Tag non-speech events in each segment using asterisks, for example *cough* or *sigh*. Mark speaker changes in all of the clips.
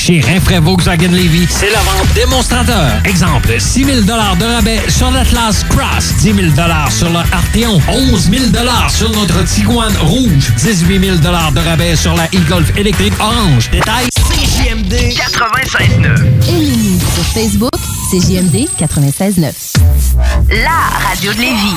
Speaker 1: Chez Rinfraie Volkswagen Levy, c'est la vente démonstrateur. Exemple, 6 000 de rabais sur l'Atlas Cross, 10 000 sur le Arteon, 11 000 sur notre Tiguan Rouge, 18 000 de rabais sur la e-Golf électrique orange. Détail
Speaker 2: CJMD 96.9.
Speaker 3: Et sur Facebook, CJMD 96.9.
Speaker 4: La radio de Lévis.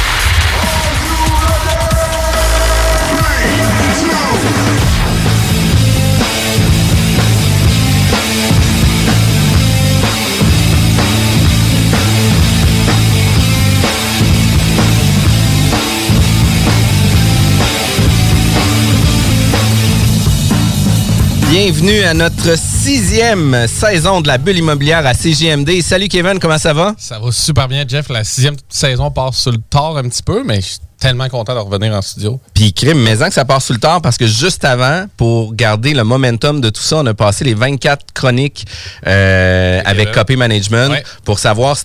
Speaker 5: Bienvenue à notre sixième saison de la bulle immobilière à CGMD. Salut Kevin, comment ça va?
Speaker 6: Ça va super bien, Jeff. La sixième saison passe sur le tard un petit peu, mais je suis tellement content de revenir en studio.
Speaker 5: Puis crime, mais que ça passe sur le tard parce que juste avant, pour garder le momentum de tout ça, on a passé les 24 chroniques euh, avec Copy Management
Speaker 6: Ouais.
Speaker 5: pour savoir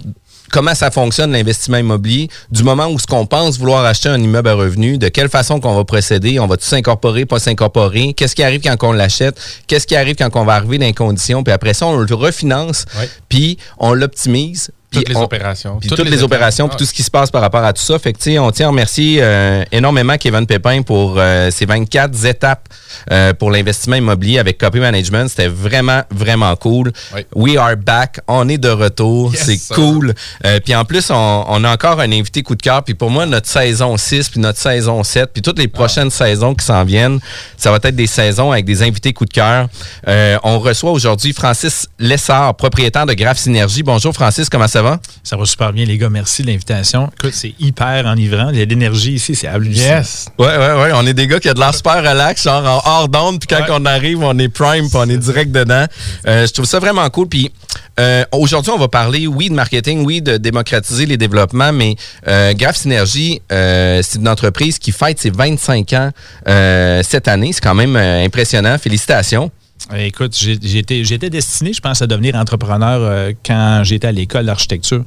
Speaker 5: comment ça fonctionne l'investissement immobilier, du moment où ce qu'on pense vouloir acheter un immeuble à revenu, de quelle façon qu'on va procéder, on va tout s'incorporer, pas s'incorporer, qu'est-ce qui arrive quand on l'achète, qu'est-ce qui arrive quand on va arriver dans les conditions, puis après ça, on le refinance, puis on l'optimise.
Speaker 6: Toutes les
Speaker 5: on-
Speaker 6: opérations.
Speaker 5: Puis
Speaker 6: Toutes
Speaker 5: toutes,
Speaker 6: les
Speaker 5: les opérations, puis tout ce qui se passe par rapport à tout ça. Fait que, tu sais, on tient à remercier euh, énormément Kevin Pépin pour euh, ces 24 étapes euh, pour l'investissement immobilier avec Copy Management. C'était vraiment, vraiment cool.
Speaker 6: Oui.
Speaker 5: We are back. On est de retour.
Speaker 6: Yes,
Speaker 5: C'est cool. Euh, puis en plus, on, on a encore un invité coup de cœur. Puis pour moi, notre saison 6, puis notre saison 7, puis toutes les prochaines saisons qui s'en viennent, ça va être des saisons avec des invités coup de cœur. Euh, on reçoit aujourd'hui Francis Lessard, propriétaire de Graph Synergie. Bonjour Francis, comment ça va?
Speaker 7: Ça va super bien, les gars. Merci de l'invitation. Écoute, c'est hyper enivrant. Il y a de l'énergie ici, c'est hallucinant.
Speaker 6: Yes.
Speaker 5: Ouais, ouais, ouais. On est des gars qui ont de l'air super relax, genre en hors d'onde, puis quand
Speaker 6: Ouais.
Speaker 5: on arrive, on est prime, puis on est direct dedans. Euh, je trouve ça vraiment cool. Puis euh, aujourd'hui, on va parler, oui, de marketing, oui, de démocratiser les développements, mais euh, Graph Synergie, euh, c'est une entreprise qui fête ses 25 ans euh, cette année. C'est quand même euh, impressionnant. Félicitations.
Speaker 7: Euh, Écoute, j'étais j'étais destiné, je pense, à devenir entrepreneur euh, quand j'étais à l'école d'architecture.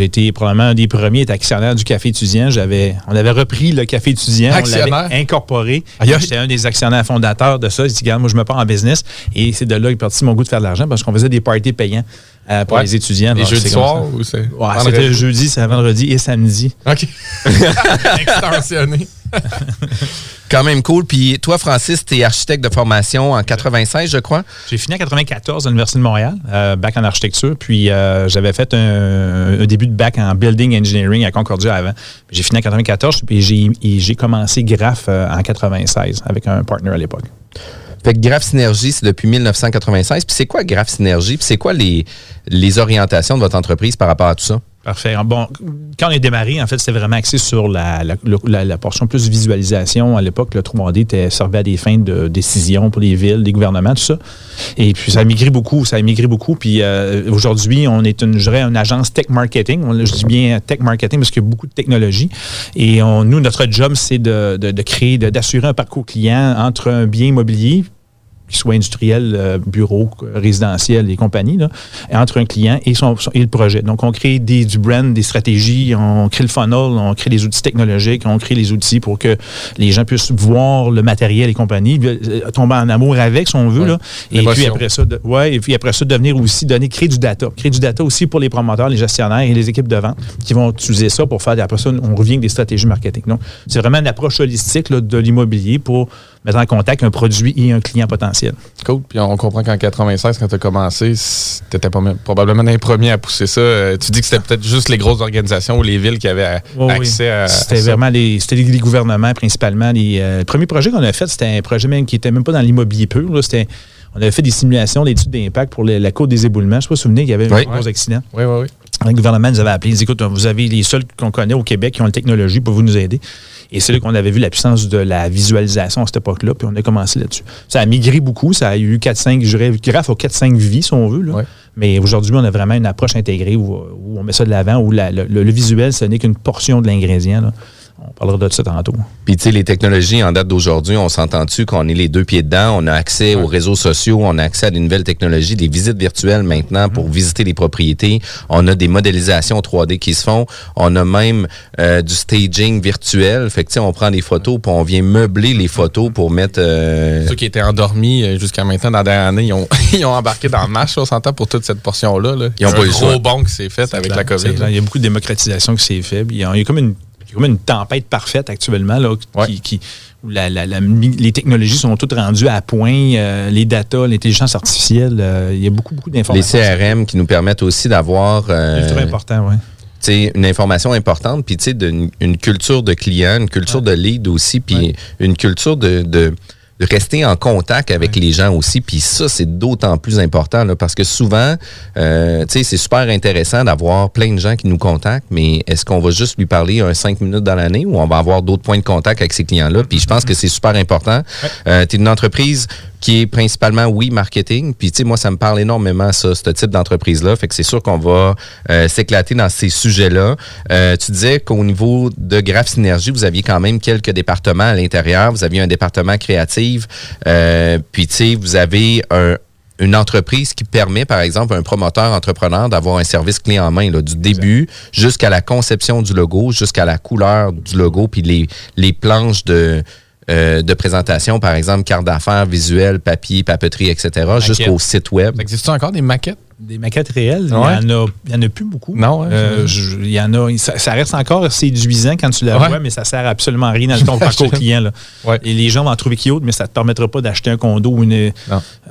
Speaker 7: Été probablement un des premiers à être actionnaire du café étudiant. J'avais, on avait repris le café étudiant, on l'avait incorporé. J'étais un des actionnaires fondateurs de ça. J'ai dit, regarde, moi, je me pars en business. Et c'est de là qu'est parti mon goût de faire de l'argent parce qu'on faisait des parties payants euh, pour
Speaker 6: Ouais.
Speaker 7: les étudiants.
Speaker 6: Les jeudis soirs
Speaker 7: ça.
Speaker 6: ou c'est.
Speaker 7: Ouais,
Speaker 6: vendredi?
Speaker 7: c'était jeudi, c'est vendredi et samedi.
Speaker 6: OK. *laughs* Extensionné. *laughs*
Speaker 5: Quand même cool. Puis toi, Francis, tu es architecte de formation en 96, je crois.
Speaker 7: J'ai fini en 94 à l'Université de Montréal, euh, bac en architecture. Puis euh, j'avais fait un, un début de bac en building engineering à Concordia avant. J'ai fini en 94 puis j'ai, et j'ai commencé Graph euh, en 96 avec un partner à l'époque.
Speaker 5: Fait que Graph Synergie, c'est depuis 1996. Puis c'est quoi Graph Synergie? Puis c'est quoi les, les orientations de votre entreprise par rapport à tout ça?
Speaker 7: Parfait. Bon, quand on a démarré, en fait, c'était vraiment axé sur la, portion plus visualisation. À l'époque, le 3D était servait à des fins de décision pour les villes, les gouvernements, tout ça. Et puis, ça a migré beaucoup. Ça a beaucoup. Puis, euh, aujourd'hui, on est, une, agence tech marketing. Je dis bien tech marketing parce qu'il y a beaucoup de technologie. Et nous, notre job, c'est de, de, de créer, d'assurer un parcours client entre un bien immobilier qu'il soit industriel, euh, bureau, résidentiel et compagnie, là, entre un client et, son, son- et le projet. Donc, on crée des, du brand, des stratégies, on crée le funnel, on crée des outils technologiques, on crée les outils pour que les gens puissent voir le matériel et compagnie, euh, tomber en amour avec, si on veut. Là, et puis après ça, de, ouais, et puis après ça, devenir aussi, donner, créer du data. Créer du data aussi pour les promoteurs, les gestionnaires et les équipes de vente qui vont utiliser ça pour faire, après ça, on revient avec des stratégies marketing. Donc, c'est vraiment une approche holistique là, de l'immobilier pour mettre en contact un produit et un client potentiel.
Speaker 6: Cool. Puis on comprend qu'en 96, quand tu as commencé, tu étais probablement un des premiers à pousser ça. Euh, tu dis que c'était peut-être juste les grosses organisations ou les villes qui avaient euh,
Speaker 7: Oui, oui.
Speaker 6: accès à.
Speaker 7: C'était vraiment les, c'était les, les gouvernements principalement. Les, euh, le premier projet qu'on a fait, c'était un projet même qui était même pas dans l'immobilier pur. C'était, on avait fait des simulations d'études d'impact pour la côte des éboulements. Je ne sais pas si vous vous souvenez, il y avait
Speaker 6: Oui.
Speaker 7: un gros accident.
Speaker 6: Oui, oui, oui.
Speaker 7: Le gouvernement nous avait appelé, il dit, écoute, vous avez les seuls qu'on connaît au Québec qui ont la technologie pour vous nous aider. Et c'est là qu'on avait vu la puissance de la visualisation à cette époque-là, puis on a commencé là-dessus. Ça a migré beaucoup, ça a eu 4-5, je dirais, graphe aux 4-5 vies, si on veut. là. Mais aujourd'hui, on a vraiment une approche intégrée où, où on met ça de l'avant, où la- le, le visuel, ce n'est qu'une portion de l'ingrédient. On parlera de ça tantôt.
Speaker 5: Puis, tu sais, les technologies en date d'aujourd'hui, on s'entend-tu qu'on est les deux pieds dedans? On a accès aux réseaux sociaux, on a accès à des nouvelles technologies, des visites virtuelles maintenant pour visiter les propriétés. On a des modélisations 3D qui se font. On a même euh, du staging virtuel. Fait que, tu sais, on prend des photos puis on vient meubler les photos pour mettre... euh,
Speaker 6: Ceux qui étaient endormis euh, jusqu'à maintenant, dans la dernière année, ils ont, *laughs* ils ont embarqué dans le match, on s'entend, pour toute cette portion-là. là.
Speaker 5: Ils ont
Speaker 6: Un
Speaker 5: pas eu le
Speaker 6: gros
Speaker 5: choix.
Speaker 6: bond qui s'est fait avec la COVID.
Speaker 7: Il y a beaucoup de démocratisation qui s'est faite. Il y a, comme une, y a comme une tempête parfaite actuellement là, qui, qui- où la- la- la les technologies sont toutes rendues à point. euh, les data, l'intelligence artificielle, euh, il y a beaucoup, beaucoup
Speaker 5: les
Speaker 7: d'informations.
Speaker 5: CRM qui nous permettent aussi d'avoir... euh,
Speaker 7: très important, oui.
Speaker 5: une information importante, puis d'une- une culture de client, une culture de lead aussi, puis une culture de rester en contact avec les gens aussi. Puis ça, c'est d'autant plus important, là, parce que souvent, euh, tu sais, c'est super intéressant d'avoir plein de gens qui nous contactent, mais est-ce qu'on va juste lui parler un cinq minutes dans l'année ou on va avoir d'autres points de contact avec ces clients-là? Puis je pense que c'est super important. Euh, tu es une entreprise qui est principalement, oui, marketing. Puis, tu sais, moi, ça me parle énormément, ça, ce type d'entreprise-là. Fait que c'est sûr qu'on va euh, s'éclater dans ces sujets-là. Euh, tu disais qu'au niveau de Graph Synergie, vous aviez quand même quelques départements à l'intérieur. Vous aviez un département créatif. Euh, puis, tu sais, vous avez un une entreprise qui permet, par exemple, à un promoteur entrepreneur d'avoir un service clé en main, là, du début jusqu'à la conception du logo, jusqu'à la couleur du logo, puis les, les planches de, euh, de présentation, par exemple, carte d'affaires, visuel, papier, papeterie, etc., jusqu'au site web.
Speaker 6: Ça existe encore des maquettes?
Speaker 7: Des maquettes réelles,
Speaker 6: Ouais.
Speaker 7: il n'y en, en a plus beaucoup.
Speaker 6: Non, ouais,
Speaker 7: Euh,
Speaker 6: c'est-
Speaker 7: je- il y en a, ça, ça reste encore séduisant quand tu la
Speaker 6: Ouais.
Speaker 7: vois, mais ça sert absolument à rien dans ton *laughs* parcours client. là. Et les gens vont en trouver cute, mais ça ne te permettra pas d'acheter un condo ou une.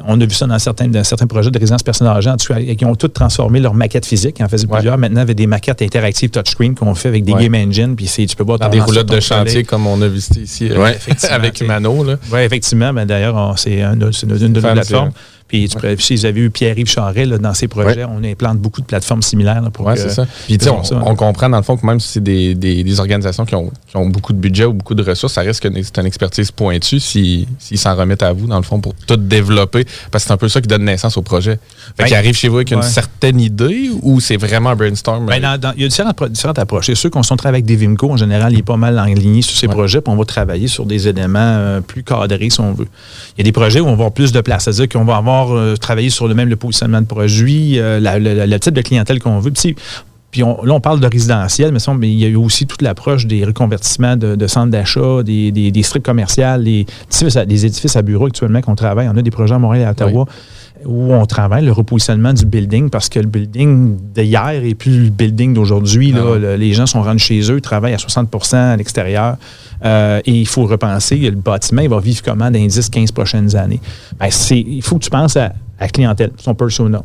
Speaker 7: On a vu ça dans certains, dans certains projets de résidence personnelle âgée, en tout cas, qui ont tous transformé leur maquette physique. Ils en faisaient plusieurs. Maintenant, avec des maquettes interactives touchscreen qu'on fait avec des game engine, puis tu peux ton
Speaker 6: des
Speaker 7: sur
Speaker 6: de chantier comme on a visité ici euh, *laughs* avec. Là.
Speaker 7: Oui, effectivement. Ben, D'ailleurs, c'est une, une de nos plateformes. Puis, tu peux- si vous avez eu Pierre-Yves Charret là, dans ses projets, on implante beaucoup de plateformes similaires. là, pour
Speaker 6: Oui,
Speaker 7: que-
Speaker 6: c'est ça. Puis, tu sais, on,
Speaker 7: ça.
Speaker 6: on comprend dans le fond que même si c'est des, des- des organisations qui ont, qui ont beaucoup de budget ou beaucoup de ressources, ça reste que c'est une expertise pointue s'ils s'ils s'en remettent à vous, dans le fond, pour tout développer. Parce que c'est un peu ça qui donne naissance au projet. Fait
Speaker 7: Ben,
Speaker 6: qu'ils arrivent chez vous avec une
Speaker 7: ouais.
Speaker 6: certaine idée ou c'est vraiment un brainstorm?
Speaker 7: Ben, dans- dans- il y a différentes approches. C'est sûr qu'on se travaille avec des Vimco, en général, il est pas mal enligné sur ces projets, puis on va travailler sur des éléments euh, plus cadrés, si on veut. Il y a des projets où on va avoir plus de place, c'est-à-dire qu'on va avoir euh, travaillé sur le même le positionnement de produit, euh, la- la- le type de clientèle qu'on veut. Puis on- là, on parle de résidentiel, mais, ça, mais il y a eu aussi toute l'approche des reconvertissements de, de centres d'achat, des, des, des strips commerciales, des édifices, à, des édifices à bureaux actuellement qu'on travaille. On a des projets à Montréal et à Ottawa où on travaille le repositionnement du building parce que le building d'hier est plus le building d'aujourd'hui. là. Le- Les gens sont rendus chez eux, travaillent à 60% à l'extérieur euh, et il faut repenser. Le bâtiment, il va vivre comment dans les 10-15 prochaines années? Ben, c'est- il faut que tu penses à la clientèle, son persona.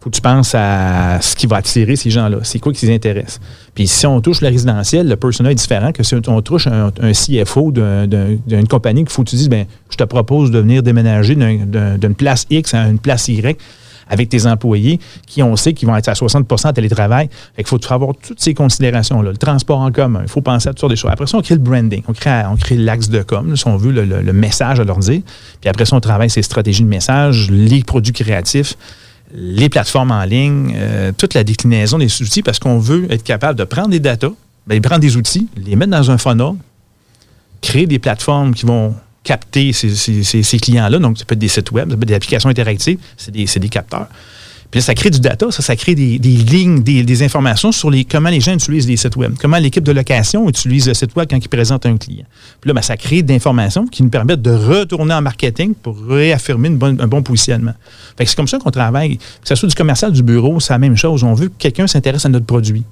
Speaker 7: Il faut que tu penses à ce qui va attirer ces gens-là. C'est quoi qui les intéresse? Puis si on touche le résidentiel, le persona est différent que si on touche un, CFO d'un- d'un- d'une compagnie qu'il faut que tu dises, ben, je te propose de venir déménager d'un- d'un- d'une place X à une place Y avec tes employés qui, on sait, qu'ils vont être à 60% en télétravail. Fait qu'il faut avoir toutes ces considérations-là. Le transport en commun, il faut penser à toutes sortes de choses. Après ça, on crée le branding, on crée, on crée l'axe de com, si on veut, le, le message à leur dire. Puis après ça, on travaille ces stratégies de message, les produits créatifs les plateformes en ligne, euh, toute la déclinaison des outils, parce qu'on veut être capable de prendre des datas, ben, prendre des outils, les mettre dans un funnel, créer des plateformes qui vont capter ces, clients-là. Donc, ça peut être des sites web, ça peut être des applications interactives, c'est des, des, capteurs. Puis ça crée du data, ça, ça crée des, lignes, des, informations sur les, comment les gens utilisent les sites web, comment l'équipe de location utilise le site web quand ils présentent un client. Puis là, ben, ça crée d'informations qui nous permettent de retourner en marketing pour réaffirmer un bon positionnement. Fait que c'est comme ça qu'on travaille. Que ce soit du commercial, du bureau, c'est la même chose. On veut que quelqu'un s'intéresse à notre produit.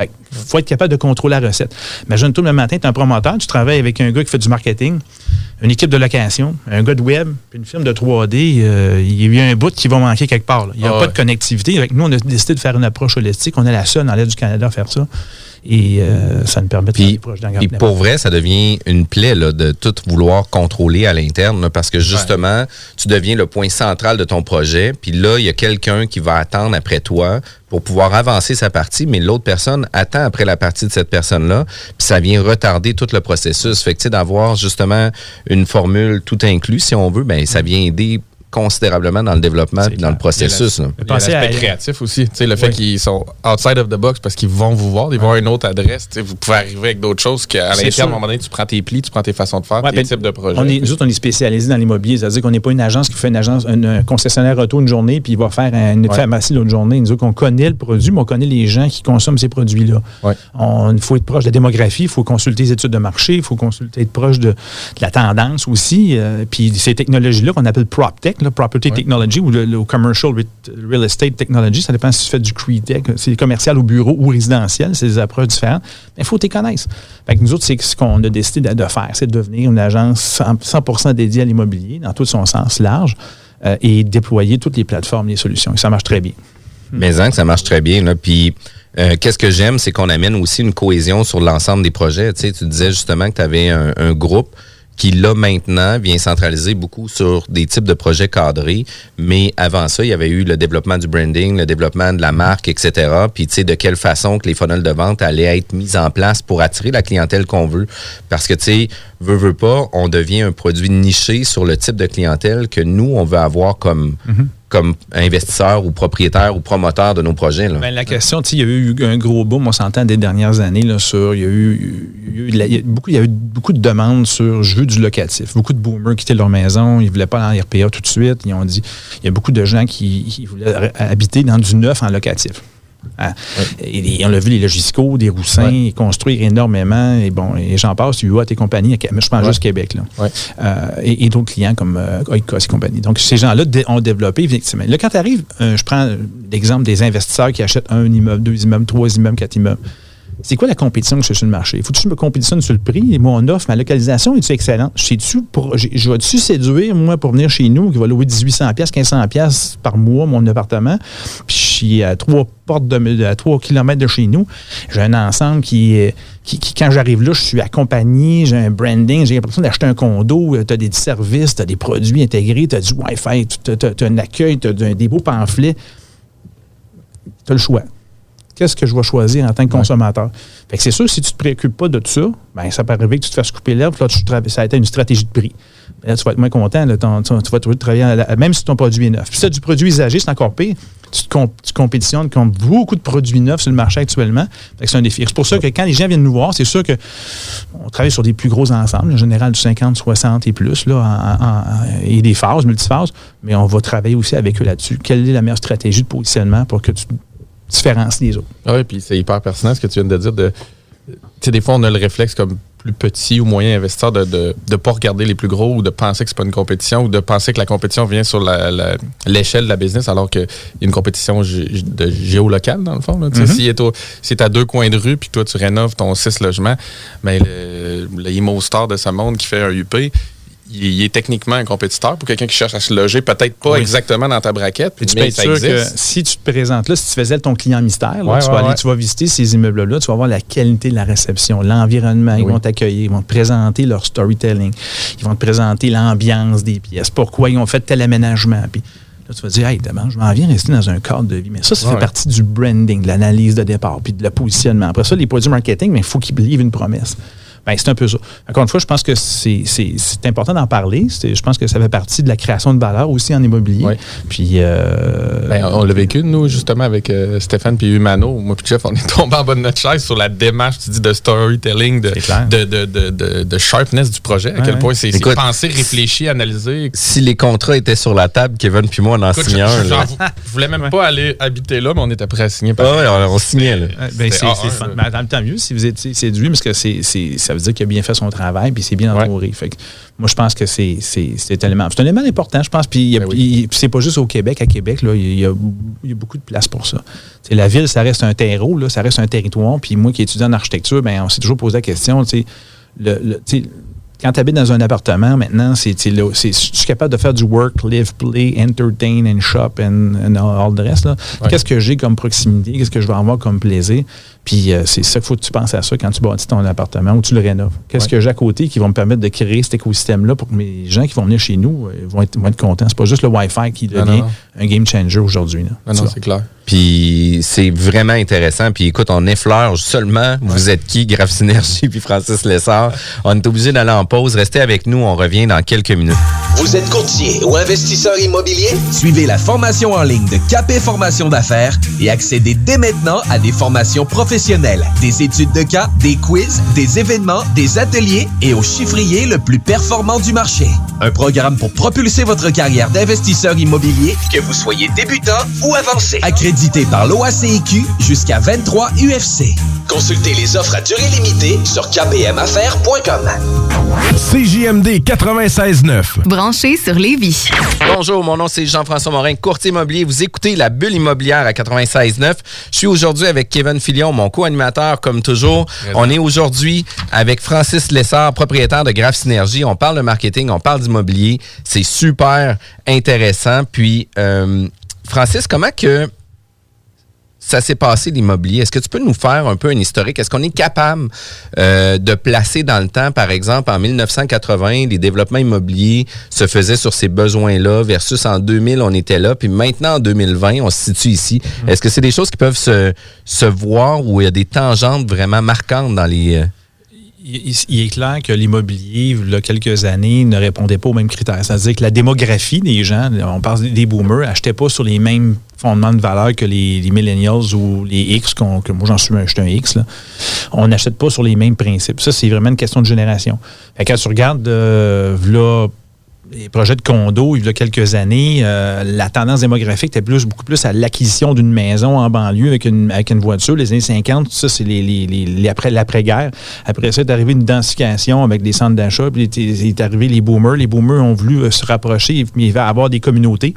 Speaker 7: Il faut être capable de contrôler la recette. Imagine-toi le matin, tu es un promoteur, tu travailles avec un gars qui fait du marketing, une équipe de location, un gars de web, puis une firme de 3D. Euh, il y a un bout qui va manquer quelque part. Il n'y a ah pas de connectivité. Avec nous, on a décidé de faire une approche holistique. On est la seule dans l'aide du Canada à faire ça. Et euh, ça nous permet de
Speaker 5: puis, faire des pour vrai, ça devient une plaie là, de tout vouloir contrôler à l'interne parce que justement, tu deviens le point central de ton projet. Puis là, il y a quelqu'un qui va attendre après toi pour pouvoir avancer sa partie, mais l'autre personne attend après la partie de cette personne-là, puis ça vient retarder tout le processus. Fait que, tu sais, d'avoir justement une formule tout inclus, si on veut, ben ça vient aider considérablement dans le développement et dans le processus.
Speaker 6: Pensez à créatif aussi. Le fait qu'ils sont outside of the box parce qu'ils vont vous voir, ils vont avoir une autre adresse. Vous pouvez arriver avec d'autres choses qu'à l'interne, à un moment donné, tu prends tes plis, tu prends tes façons de faire, tes ben, types de projets.
Speaker 7: On est, nous autres, on est spécialisés dans l'immobilier. C'est-à-dire qu'on n'est pas une agence qui fait une agence, un concessionnaire auto une journée puis il va faire une pharmacie l'autre journée. Nous autres, on connaît le produit, mais on connaît les gens qui consomment ces produits-là. Il faut être proche de la démographie, il faut consulter les études de marché, il faut consulter, être proche de, la tendance aussi. Euh, puis ces technologies-là qu'on appelle PropTech, là, Property Technology, ou le, commercial real estate technology, ça dépend si tu fais du CRE c'est commercial au bureau ou résidentiel, c'est des approches différentes. Mais il faut que tu connaisses. Fait nous autres, c'est ce qu'on a décidé de, faire, c'est de devenir une agence 100%, dédiée à l'immobilier, dans tout son sens large, euh, et déployer toutes les plateformes, les solutions. Et ça marche très bien.
Speaker 5: Mais hein, que ça marche très bien. Là. Puis, euh, qu'est-ce que j'aime, c'est qu'on amène aussi une cohésion sur l'ensemble des projets. Tu, sais, tu disais justement que tu avais un groupe qui là maintenant vient centraliser beaucoup sur des types de projets cadrés. Mais avant ça, il y avait eu le développement du branding, le développement de la marque, etc. Puis tu sais de quelle façon que les funnels de vente allaient être mis en place pour attirer la clientèle qu'on veut. Parce que tu sais, veut veut pas, on devient un produit niché sur le type de clientèle que nous on veut avoir comme mm-hmm comme investisseur ou propriétaire ou promoteur de nos projets?
Speaker 7: Ben, la question, il y a eu un gros boom, on s'entend, des dernières années là, sur. Il y, a eu, beaucoup, y a eu beaucoup de demandes sur je veux du locatif. Beaucoup de boomers quittaient leur maison, ils ne voulaient pas dans RPA tout de suite. Ils ont dit il y a beaucoup de gens qui voulaient habiter dans du neuf en locatif. Hein? Et, on l'a vu, les logisticaux, des roussins, construire énormément. Et bon, et j'en passe, UA et compagnie, je pense juste Québec. Là. Euh, et, d'autres clients comme euh, Oikos et compagnie. Donc, ces gens-là ont développé, effectivement. Là, quand tu arrives, euh, je prends l'exemple des investisseurs qui achètent un immeuble, deux immeubles, trois immeubles, quatre immeubles c'est quoi la compétition que je fais sur le marché? Il faut que je me compétitionne sur le prix, mon offre, ma localisation est-tu excellente? Pour, je vais-tu séduire, moi, pour venir chez nous, qui va louer 1800$, 1500$ par mois, mon appartement, puis je suis à trois portes de, à 3 km de chez nous. J'ai un ensemble qui, qui, quand j'arrive là, je suis accompagné, j'ai un branding, j'ai l'impression d'acheter un condo, tu as des services, tu as des produits intégrés, tu as du Wi-Fi, tu as, un accueil, tu as des beaux pamphlets. Tu as le choix qu'est-ce que je vais choisir en tant que consommateur? Fait que c'est sûr, si tu ne te préoccupes pas de tout ça, ben, ça peut arriver que tu te fasses couper l'herbe, là, ça a été une stratégie de prix. Là, tu vas être moins content, là, tu, vas travailler, même si ton produit est neuf. Puis tu as du produit usagé, c'est encore pire. Tu, tu compétitionnes contre beaucoup de produits neufs sur le marché actuellement. C'est un défi. C'est pour ça que quand les gens viennent nous voir, c'est sûr qu'on travaille sur des plus gros ensembles, en général du 50, 60 et plus, là, et des phases, multiphases, mais on va travailler aussi avec eux là-dessus. Quelle est la meilleure stratégie de positionnement pour que tu différencie des autres.
Speaker 6: Ah oui, puis c'est hyper personnel ce que tu viens de dire. De, tu sais, des fois, on a le réflexe comme plus petit ou moyen investisseur de ne de, pas regarder les plus gros ou de penser que c'est pas une compétition ou de penser que la compétition vient sur l'échelle de la business alors qu'il y a une compétition de géolocale, dans le fond. Mm-hmm. Si tu es à deux coins de rue puis que toi, tu rénoves ton six logements, mais ben, le, le Imo Star de ce monde qui fait un UP, il, est techniquement un compétiteur pour quelqu'un qui cherche à se loger, peut-être pas exactement dans ta braquette.
Speaker 7: Puis tu peux être sûr que si tu te présentes là, si tu faisais ton client mystère, tu, vas aller, tu vas visiter ces immeubles-là, tu vas voir la qualité de la réception, l'environnement, ils vont t'accueillir, ils vont te présenter leur storytelling, ils vont te présenter l'ambiance des pièces, pourquoi ils ont fait tel aménagement. Puis Là, tu vas dire, hey, demain, je m'en viens rester dans un cadre de vie. Mais ça, ça fait partie du branding, de l'analyse de départ, puis de le positionnement. Après ça, les produits marketing, mais il faut qu'ils livrent une promesse. Ben, c'est un peu ça. Encore une fois, je pense que c'est c'est- c'est important d'en parler. C'est- Je pense que ça fait partie de la création de valeur aussi en immobilier. Puis, euh,
Speaker 6: Ben, on l'a vécu, nous, justement, avec euh, Stéphane puis Humano. Moi puis Jeff, on est tombé en bas de notre chaise sur la démarche, tu dis, de storytelling, de, de, de, de, de- de sharpness du projet. À
Speaker 5: Ouais,
Speaker 6: quel point c'est c'est
Speaker 5: Écoute,
Speaker 6: pensé, réfléchi, analysé.
Speaker 5: Si les contrats étaient sur la table, Kevin puis moi, on en
Speaker 6: Écoute,
Speaker 5: signait
Speaker 6: je,
Speaker 5: un.
Speaker 6: j'en- je voulais même pas aller habiter là, mais on était prêt à signer.
Speaker 5: Ah ouais, on, on signait. Là.
Speaker 7: Ben, c'est
Speaker 6: A1,
Speaker 7: c'est attends, tant mieux si vous étiez séduit, parce que c'est c'est- ça veut dire qu'il a bien fait son travail, puis c'est bien entouré. Fait que moi, je pense que c'est un élément. C'est un élément important, je pense. Puis il- puis c'est pas juste au Québec. À Québec, là, il y, a, il y a beaucoup de place pour ça. La ville, ça reste un terreau, là, ça reste un territoire. Puis moi qui étudie en architecture, ben, on s'est toujours posé la question, tu le, quand tu habites dans un appartement, maintenant, c'est, tu je suis capable de faire du work, live, play, entertain and shop and, and all the rest. Qu'est-ce que j'ai comme proximité? Qu'est-ce que je vais avoir comme plaisir? Puis euh, c'est ça qu'il faut que tu penses à ça quand tu bâtis ton appartement ou tu le rénoves. Qu'est-ce
Speaker 6: Ouais.
Speaker 7: que j'ai à côté qui va me permettre de créer cet écosystème-là pour que mes gens qui vont venir chez nous euh, vont, être, vont être contents? C'est pas juste le Wi-Fi qui
Speaker 5: Non,
Speaker 7: devient
Speaker 5: non, non.
Speaker 7: un game changer aujourd'hui.
Speaker 6: non,
Speaker 7: vois.
Speaker 6: c'est clair.
Speaker 5: Puis c'est vraiment intéressant. Puis écoute, on effleure seulement. Vous êtes qui, Graph Synergie puis Francis Lessard. On est obligé d'aller en pause. Restez avec nous. On revient dans quelques minutes.
Speaker 8: Vous êtes courtier ou investisseur immobilier? Suivez la formation en ligne de Capé Formation d'affaires et accédez dès maintenant à des formations professionnelles, des études de cas, des quiz, des événements, des ateliers et au chiffrier le plus performant du marché. Un programme pour propulser votre carrière d'investisseur immobilier, que vous soyez débutant ou avancé. Accrédité par l'OACIQ jusqu'à 23 UFC. Consultez les offres à durée limitée sur kpmaffaires.com.
Speaker 9: CJMD 96.9.
Speaker 4: Branché sur Lévis.
Speaker 5: Bonjour, mon nom c'est Jean-François Morin, courtier immobilier. Vous écoutez la bulle immobilière à 96.9. Je suis aujourd'hui avec Kevin Filion, mon co-animateur comme toujours. On est aujourd'hui avec Francis Lessard, propriétaire de Graph Synergie. On parle de marketing, on parle d'immobilier. C'est super intéressant. Puis, euh, Francis, comment que ça s'est passé l'immobilier? Est-ce que tu peux nous faire un peu un historique? Est-ce qu'on est capable euh, de placer dans le temps, par exemple, en 1980, les développements immobiliers se faisaient sur ces besoins-là versus en 2000, on était là, puis maintenant en 2020, on se situe ici. Est-ce que c'est des choses qui peuvent se, se voir où il y a des tangentes vraiment marquantes dans les...
Speaker 7: Il, est clair que l'immobilier, il y a quelques années, ne répondait pas aux mêmes critères. C'est-à-dire que la démographie des gens, on parle des boomers, n'achetaient pas sur les mêmes fondements de valeur que les, millennials ou les X, que moi j'en suis un, X. là. On n'achète pas sur les mêmes principes. Ça, c'est vraiment une question de génération. Quand tu regardes, euh, v'là les projets de condos, il y a quelques années, euh, la tendance démographique était plus, beaucoup plus à l'acquisition d'une maison en banlieue avec une, avec une voiture. Les années 50, ça, c'est les, les- les- les après, l'après-guerre. Après ça, est arrivé une densification avec des centres d'achat. Puis il est, arrivé les boomers. Les boomers ont voulu euh, se rapprocher, va avoir des communautés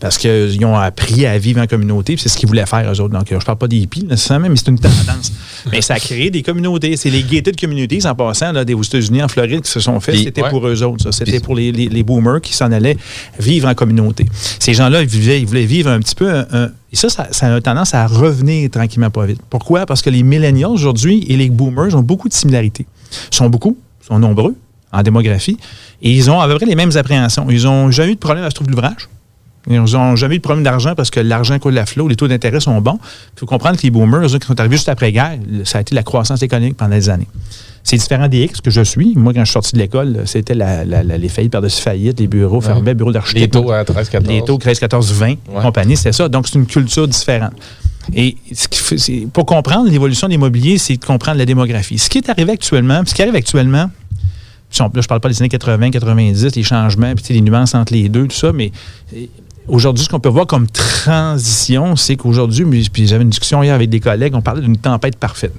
Speaker 7: parce qu'ils ont appris à vivre en communauté. puis C'est ce qu'ils voulaient faire, eux autres. Donc, euh, je parle pas des hippies, nécessairement, mais c'est une tendance. mais ça a créé des communautés. C'est les gated communities, en passant, là, des, aux États-Unis, en Floride, qui se sont fait.
Speaker 5: Puis-
Speaker 7: C'était
Speaker 5: ouais.
Speaker 7: pour eux autres, ça. C'était pour les, les- les qui s'en allaient vivre en communauté. Ces gens-là, ils, vivaient- ils voulaient vivre un petit peu. et ça, ça, a tendance à revenir tranquillement pas vite. Pourquoi? Parce que les millennials aujourd'hui et les boomers ont beaucoup de similarités. Ils sont beaucoup, ils sont nombreux en démographie, et ils ont à peu près les mêmes appréhensions. Ils n'ont jamais eu de problème à se trouver l'ouvrage. Ils n'ont jamais eu de problème d'argent parce que l'argent coule à flot, les taux d'intérêt sont bons. Il faut comprendre que les boomers, eux, qui sont arrivés juste après-guerre, ça a été la croissance économique pendant des années. C'est différent des X que je suis. Moi, quand je suis sorti de l'école, c'était la- la- la- les faillites par-dessus faillite, les bureaux fermés, bureaux d'architecte.
Speaker 6: Les taux à 13, 14.
Speaker 7: Les taux 13, 14, 20, compagnie, c'était ça. Donc, c'est une culture différente. Et ce qui c'est- pour comprendre l'évolution de l'immobilier, c'est de comprendre la démographie. Ce qui est arrivé actuellement, ce qui arrive actuellement, là, je parle pas des années 80, 90, les changements, puis tu sais, les nuances entre les deux, tout ça, mais aujourd'hui, ce qu'on peut voir comme transition, c'est qu'aujourd'hui, puis- j'avais une discussion hier avec des collègues, on parlait d'une tempête parfaite.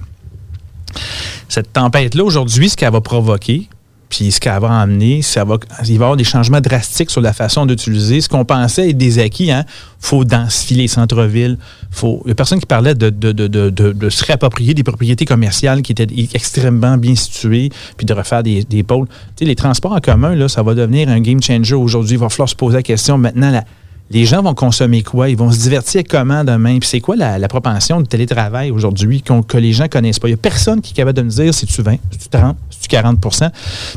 Speaker 7: Cette tempête-là, aujourd'hui, ce qu'elle va provoquer, puis ce qu'elle va amener, ça va, il va y avoir des changements drastiques sur la façon d'utiliser. Ce qu'on pensait être des acquis, il faut densifier les centres-villes. Faut, il y a personne qui parlait de, se réapproprier des propriétés commerciales qui étaient extrêmement bien situées, puis de refaire des, des pôles. Tu sais, les transports en commun, là, ça va devenir un game changer aujourd'hui. Il va falloir se poser la question maintenant, la, les gens vont consommer quoi? Ils vont se divertir comment demain? Puis c'est quoi la, propension de télétravail aujourd'hui que les gens connaissent pas? Il n'y a personne qui est capable de me dire si tu 20, si tu 30, si tu 40%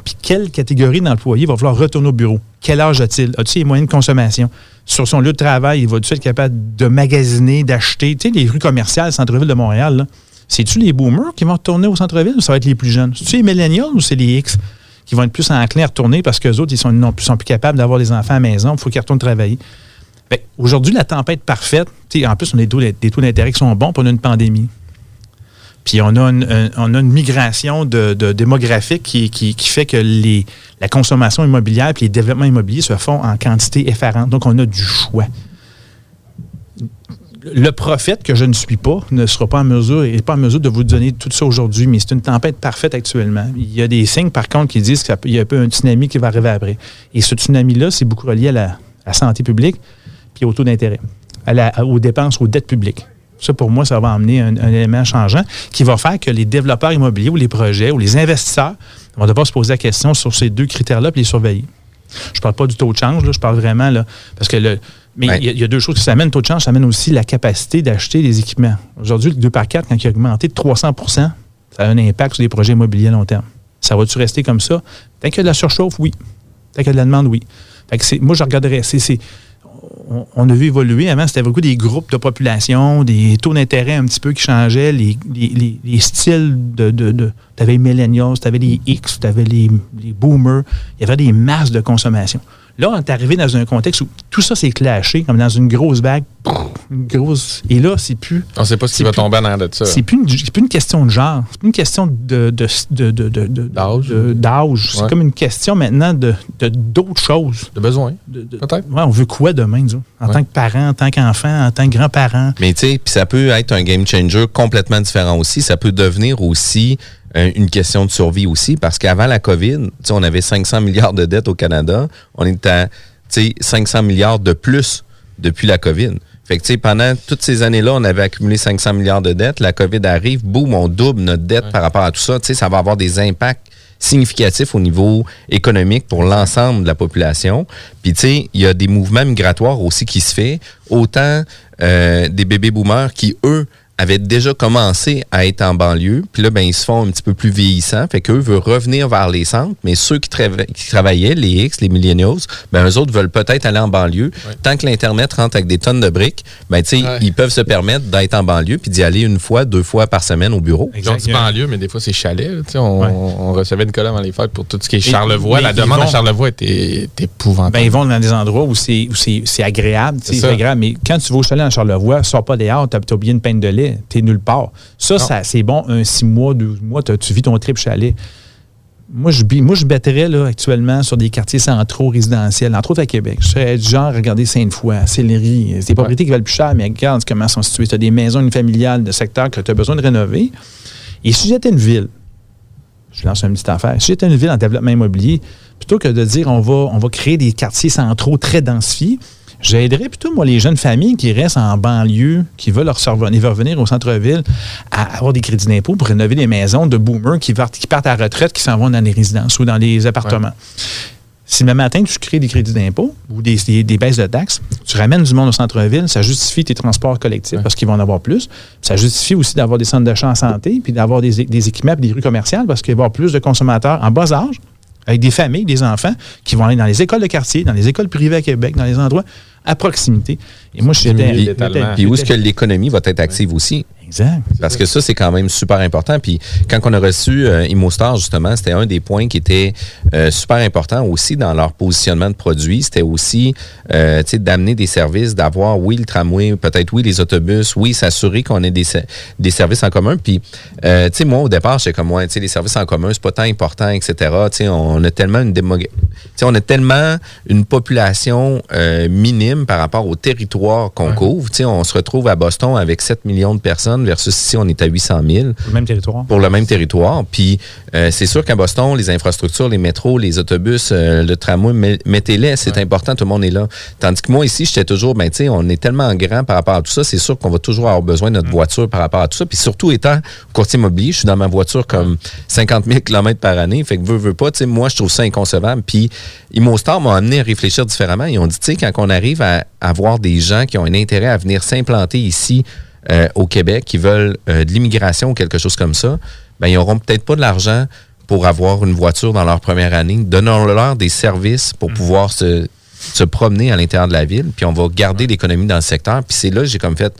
Speaker 7: Puis quelle catégorie d'employés va vouloir retourner au bureau? Quel âge a-t-il? As-tu les moyens de consommation? Sur son lieu de travail, il va-tu être capable de magasiner, d'acheter? Tu sais, les rues commerciales, centre-ville de Montréal, c'est-tu les boomers qui vont retourner au centre-ville ou ça va être les plus jeunes? C'est-tu les millennials ou c'est les X qui vont être plus enclins à retourner parce qu'eux autres, ils sont, plus- sont plus capables d'avoir des enfants à la maison, il faut qu'ils retournent travailler? Que Aujourd'hui, la tempête parfaite, en plus, on a des taux, d'intérêt qui sont bons, puis on a une pandémie. Puis on a une, un- on a une migration démographique qui, fait que les, la consommation immobilière et les développements immobiliers se font en quantité effarante. Donc, on a du choix. Le prophète que je ne suis pas ne sera pas en mesure, n'est pas en mesure de vous donner tout ça aujourd'hui, mais c'est une tempête parfaite actuellement. Il y a des signes, par contre, qui disent qu'il y a un peu un tsunami qui va arriver après. Et ce tsunami-là, c'est beaucoup relié à la santé publique puis au taux d'intérêt, aux dépenses, aux dettes publiques. Ça, pour moi, ça va amener un, un élément changeant qui va faire que les développeurs immobiliers ou les projets ou les investisseurs vont devoir se poser la question sur ces deux critères-là puis les surveiller. Je ne parle pas du taux de change, là, je parle vraiment, là, parce que le. Mais il y a- il y, a deux choses qui s'amènent. Le taux de change, ça amène aussi la capacité d'acheter des équipements. Aujourd'hui, le 2 par 4, quand il a augmenté de 300 ça a un impact sur les projets immobiliers à long terme. Ça va-tu rester comme ça? Tant qu'il y a de la surchauffe, oui. Tant qu'il y a de la demande, oui. Fait que moi, je regarderais. c'est- on, a vu évoluer. Avant, c'était beaucoup des groupes de population, des taux d'intérêt un petit peu qui changeaient, les, les- les- les styles de. tu avais les millennials, tu avais les X, tu avais les, les boomers. Il y avait des masses de consommation. Là, on est arrivé dans un contexte où tout ça s'est clashé, comme dans une grosse bague. Une grosse. Et là, c'est plus.
Speaker 6: On ne sait pas ce qui va
Speaker 7: plus-
Speaker 6: tomber en arrière de ça.
Speaker 7: C'est plus, une- c'est plus une question de genre. C'est plus une question de, d'âge. C'est
Speaker 6: Ouais.
Speaker 7: comme une question maintenant de, de- d'autres choses.
Speaker 6: De besoin.
Speaker 7: Peut-être. Ouais, on veut quoi demain, autres? En
Speaker 5: Ouais.
Speaker 7: tant que parent, en tant qu'enfant, en tant que grand-parent.
Speaker 5: Mais tu sais, puis ça peut être un game changer complètement différent aussi. Ça peut devenir aussi euh, une question de survie aussi, parce qu'avant la COVID, tu sais, on avait 500 milliards de dettes au Canada. On est à tu sais, 500 milliards de plus depuis la COVID. Fait que, pendant toutes ces années-là, on avait accumulé 500 milliards de dettes. La COVID arrive, boum, on double notre dette par rapport à tout ça. Ça va avoir des impacts significatifs au niveau économique pour l'ensemble de la population. Puis, tu sais, il y a des mouvements migratoires aussi qui se fait. Autant euh, des bébés boomers qui, eux, avaient déjà commencé à être en banlieue. Puis là, ben, ils se font un petit peu plus vieillissants. Fait qu'eux veulent revenir vers les centres. Mais ceux qui, trava- qui travaillaient, les X, les millennials, ben, eux autres veulent peut-être aller en banlieue. Tant que l'Internet rentre avec des tonnes de briques, ben, tu sais, ils peuvent se permettre d'être en banlieue puis d'y aller une fois, deux fois par semaine au bureau.
Speaker 6: Ils ont dit banlieue, mais des fois, c'est chalet. là, tu sais, On, on recevait Nicolas avant les fêtes pour tout ce qui est Charlevoix. La demande à
Speaker 7: vont-
Speaker 6: Charlevoix était, était épouvantable.
Speaker 7: Ben, ils vont dans des endroits où c'est, où c'est, c'est agréable.
Speaker 6: C'est
Speaker 7: agréable. Mais quand tu vas au chalet en Charlevoix, sors pas dehors, t'as, t'as oublié une peine de lait, t'es nulle part. Ça, ça, c'est bon, un six mois, 12 mois, tu vis ton trip chalet. Moi, je, moi, je battrais là, actuellement sur des quartiers centraux résidentiels, entre autres à Québec. Je serais du genre, regardez Sainte-Foy, Sillery. C'est des propriétés qui valent plus cher, mais regarde comment elles sont situées. Tu as des maisons familiales de secteurs que tu as besoin de rénover. Et si j'étais une ville, je lance une petite affaire. Si j'étais une ville en développement immobilier, plutôt que de dire on va, on va créer des quartiers centraux très densifiés, j'aiderais plutôt, moi, les jeunes familles qui restent en banlieue, qui veulent leur revenir, veulent revenir au centre-ville, à avoir des crédits d'impôt pour rénover des maisons de boomers qui partent, qui partent à la retraite, qui s'en vont dans les résidences ou dans les appartements. Si le matin, tu crées des crédits d'impôt ou des, des- des baisses de taxes, tu ramènes du monde au centre-ville, ça justifie tes transports collectifs parce qu'ils vont en avoir plus. Ça justifie aussi d'avoir des centres d'achat en santé, puis d'avoir des, des équipements et des rues commerciales parce qu'il va y avoir plus de consommateurs en bas âge, avec des familles, des enfants, qui vont aller dans les écoles de quartier, dans les écoles privées à Québec, dans les endroits à proximité. Et moi, j'étais.
Speaker 5: Puis, où est-ce que l'économie va être active aussi?
Speaker 7: Exact.
Speaker 5: Parce que ça, c'est quand même super important. Puis quand on a reçu euh, ImmoStar, justement, c'était un des points qui était euh, super important aussi dans leur positionnement de produits. C'était aussi euh, d'amener des services, d'avoir, oui, le tramway, peut-être oui, les autobus, oui, s'assurer qu'on ait des, des services en commun. Puis, euh, tu sais, moi, au départ, j'étais comme, ouais, tu sais, les services en commun, c'est pas tant important, etc. Tu sais, on a tellement une démo- on a tellement une population minime par rapport au territoire qu'on couvre. Tu sais, on se retrouve à Boston avec 7 millions de personnes personnes versus ici, on est à 800 000.
Speaker 7: Pour le même territoire.
Speaker 5: Pour le même territoire. Puis euh, c'est sûr qu'à Boston, les infrastructures, les métros, les autobus, euh, le tramway, met- mettez-les, c'est important, tout le monde est là. Tandis que moi, ici, j'étais toujours, ben, tu sais, on est tellement grand par rapport à tout ça, c'est sûr qu'on va toujours avoir besoin de notre voiture par rapport à tout ça. Puis surtout, étant courtier immobilier, je suis dans ma voiture comme 50 000 km par année. Fait que veux, veux pas, tu sais, moi, je trouve ça inconcevable. Puis ImmoStar m'a amené à réfléchir différemment. Ils ont dit, tu sais, quand on arrive à avoir des gens qui ont un intérêt à venir s'implanter ici euh, au Québec, qui veulent euh, de l'immigration ou quelque chose comme ça, ben, ils n'auront peut-être pas de l'argent pour avoir une voiture dans leur première année. Donnons-leur des services pour pouvoir se, se promener à l'intérieur de la ville, puis on va garder l'économie dans le secteur. Puis c'est là que j'ai comme fait,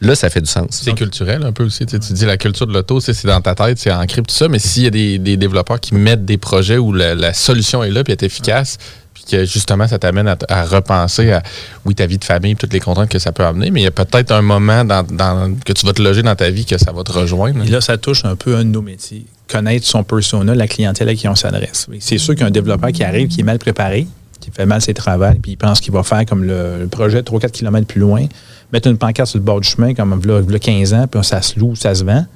Speaker 5: là, ça fait du sens.
Speaker 6: C'est culturel un peu aussi. Tu sais, tu dis la culture de l'auto, tu sais, c'est dans ta tête, c'est ancré tout ça. Mais s'il y a des, des développeurs qui mettent des projets où la, la solution est là puis est efficace, que justement ça t'amène à, repenser à oui ta vie de famille, toutes les contraintes que ça peut amener, mais il y a peut-être un moment que tu vas te loger dans ta vie que ça va te rejoindre.
Speaker 7: Et là, ça touche un peu un de nos métiers. Connaître son persona, la clientèle à qui on s'adresse. C'est sûr qu'un développeur qui arrive, qui est mal préparé, qui fait mal ses travaux, puis il pense qu'il va faire comme le, le projet 3-4 km plus loin, mettre une pancarte sur le bord du chemin comme a 15 ans, puis ça se loue, ça se vend.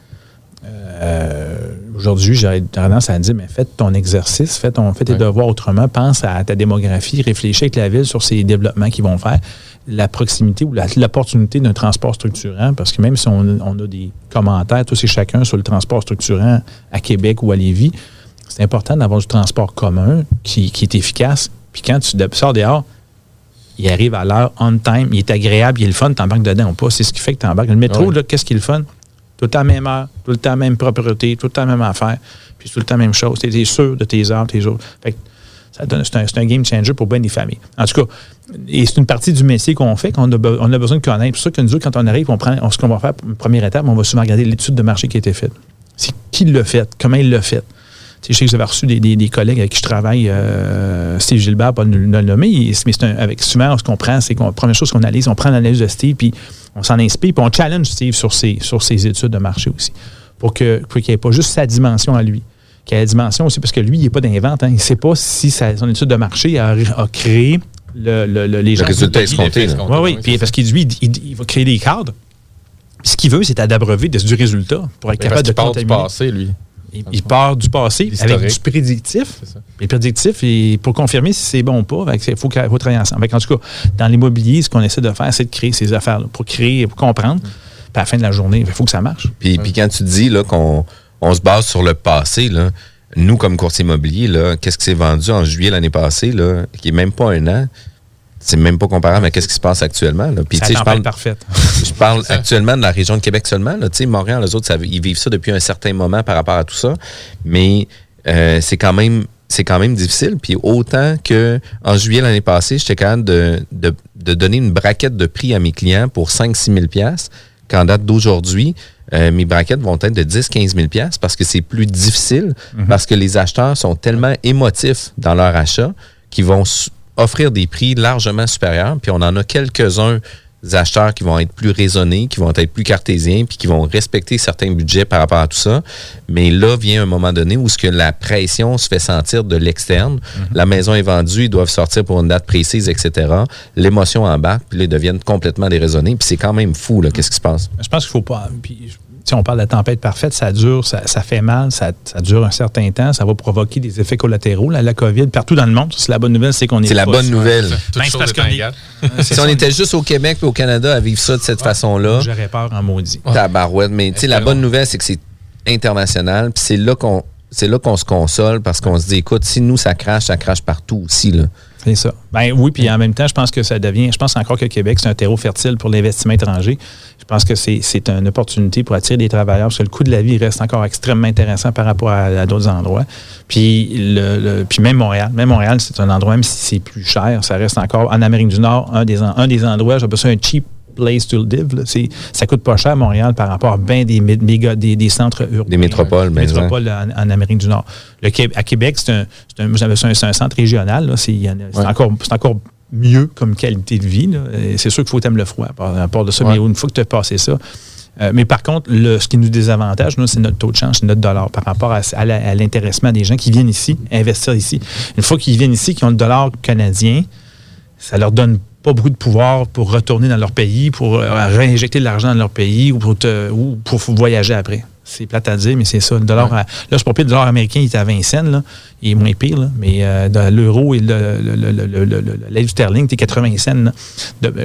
Speaker 7: Euh, Aujourd'hui, j'aurais tendance à dire, mais fais ton exercice, fais, ton, fais tes devoirs autrement, pense à ta démographie, réfléchis avec la ville sur ces développements qu'ils vont faire, la proximité ou l'opportunité d'un transport structurant, parce que même si on, on a des commentaires, tous et chacun, sur le transport structurant à Québec ou à Lévis, c'est important d'avoir du transport commun qui, qui est efficace. Puis quand tu sors dehors, il arrive à l'heure, on time, il est agréable, il est le fun, t'embarques dedans ou pas. C'est ce qui fait que t'embarques. Le métro,
Speaker 6: Ouais.
Speaker 7: là, qu'est-ce qui est le fun? Tout le temps même heure, tout le temps même propreté, tout le temps même affaire, puis tout le temps même chose. Tu es sûr de tes heures, tes jours. Fait que ça donne- c'est un, c'est un game changer pour bien des familles. En tout cas, et c'est une partie du métier qu'on fait, qu'on a, on a besoin de connaître. C'est ça que nous, autres, quand on arrive, on prend, on- ce qu'on va faire, première étape, on va souvent regarder l'étude de marché qui a été faite. C'est qui l'a fait, comment il l'a fait. Je sais que vous avez reçu des, des- des collègues avec qui je travaille, euh, Steve Gilbert, pas de le le nommer, il- mais c'est un- avec souvent, ce qu'on prend, c'est qu'on la première chose qu'on analyse, on prend l'analyse de Steve, puis on s'en inspire, puis on challenge Steve sur ses, sur ses études de marché aussi, pour que pour qu'il n'y ait pas juste sa dimension à lui, qu'il y ait la dimension aussi, parce que lui, il n'est pas d'invente, hein, il ne sait pas si sa- son étude de marché a, a créé le, le- le- les gens.
Speaker 5: résultat escompté, là.
Speaker 7: Oui, oui, puis parce qu'il lui, il, il- il va créer des cadres. Ce qu'il veut, c'est à d'abreuver de- du résultat pour être
Speaker 6: Mais
Speaker 7: capable
Speaker 6: parce
Speaker 7: de
Speaker 6: part du passé, lui.
Speaker 7: Il, il part du passé avec du prédictif. Et le prédictif, et pour confirmer si c'est bon ou pas, il faut, qu'il faut travailler ensemble. Fait en tout cas, dans l'immobilier, ce qu'on essaie de faire, c'est de créer ces affaires-là pour créer, pour comprendre. Puis à la fin de la journée, il faut que ça marche.
Speaker 5: Puis, puis quand tu dis là, qu'on on se base sur le passé, là, nous, comme courtier immobilier, là, qu'est-ce qui s'est vendu en juillet l'année passée, là, qui est même pas un an, c'est même pas comparable à qu'est-ce qui se passe actuellement. Là? Puis, je parle,
Speaker 7: tempête parfaite.
Speaker 5: je parle actuellement de la région de Québec seulement. Là. Montréal, les autres, ça- ils vivent ça depuis un certain moment par rapport à tout ça. Mais euh, c'est quand même c'est quand même difficile. Puis autant que en juillet l'année passée, j'étais capable de, de, de donner une braquette de prix à mes clients pour 5-6 000 piastres, qu'en date d'aujourd'hui, euh, mes braquettes vont être de 10-15 000 piastres parce que c'est plus difficile, parce que les acheteurs sont tellement émotifs dans leur achat qu'ils vont offrir des prix largement supérieurs. Puis on en a quelques-uns des acheteurs qui vont être plus raisonnés, qui vont être plus cartésiens, puis qui vont respecter certains budgets par rapport à tout ça. Mais là vient un moment donné où ce que la pression se fait sentir de l'externe. La maison est vendue, ils doivent sortir pour une date précise, etc. L'émotion embarque, puis ils deviennent complètement déraisonnés. Puis c'est quand même fou, là, qu'est-ce qui se passe.
Speaker 7: Je pense qu'il faut pas. Puis, on parle de la tempête parfaite, ça dure, ça, ça fait mal, ça, ça dure un certain temps, ça va provoquer des effets collatéraux. La, la COVID, partout dans le monde, c'est la bonne nouvelle, c'est qu'on est.
Speaker 5: C'est la
Speaker 7: pas-
Speaker 5: bonne nouvelle.
Speaker 7: Ben, c'est parce qu'on est- c'est
Speaker 5: Si on était juste au Québec et au Canada à vivre ça de cette façon-là,
Speaker 7: J'aurais peur en maudit.
Speaker 5: tabarouette. Mais tu sais, la bonne nouvelle, c'est que c'est international. Puis c'est là qu'on c'est là qu'on se console parce qu'on se dit, écoute, si nous, ça crache, ça crache partout aussi. Là.
Speaker 7: C'est ça. Ben oui, puis en même temps, je pense que ça devient. Je pense encore que Québec, c'est un terreau fertile pour l'investissement étranger. Je pense que c'est une opportunité pour attirer des travailleurs parce que le coût de la vie reste encore extrêmement intéressant par rapport à, d'autres endroits. Puis, le, puis même Montréal. Même Montréal, c'est un endroit, même si c'est plus cher, ça reste encore en Amérique du Nord, un des, un des endroits, j'appelle ça un cheap place to live. C'est- Ça coûte pas cher à Montréal par rapport à bien des, méga- des, des centres urbains.
Speaker 5: Des métropoles,
Speaker 7: Des métropoles en, en Amérique du Nord. Le à Québec, c'est un, un, centre régional. C'est
Speaker 6: Ouais.
Speaker 7: encore, c'est encore mieux comme qualité de vie. C'est sûr qu'il faut t'aimer le froid, à part, de ça.
Speaker 6: Ouais.
Speaker 7: Mais une fois que tu as passé ça, euh, mais par contre, le, ce qui nous désavantage, c'est notre taux de change, c'est notre dollar par rapport à l'intéressement des gens qui viennent ici, investir ici. Une fois qu'ils viennent ici, qui ont le dollar canadien, ça leur donne pas beaucoup de pouvoir pour retourner dans leur pays, pour euh, réinjecter de l'argent dans leur pays ou pour, ou pour voyager après. C'est plate à dire, mais c'est ça. Le dollar, à- là, je pas pire, le dollar américain, il est à 20 cents. Là. Il est moins pire, là. mais euh, l'euro et le, le, sterling, c'est 80 cents.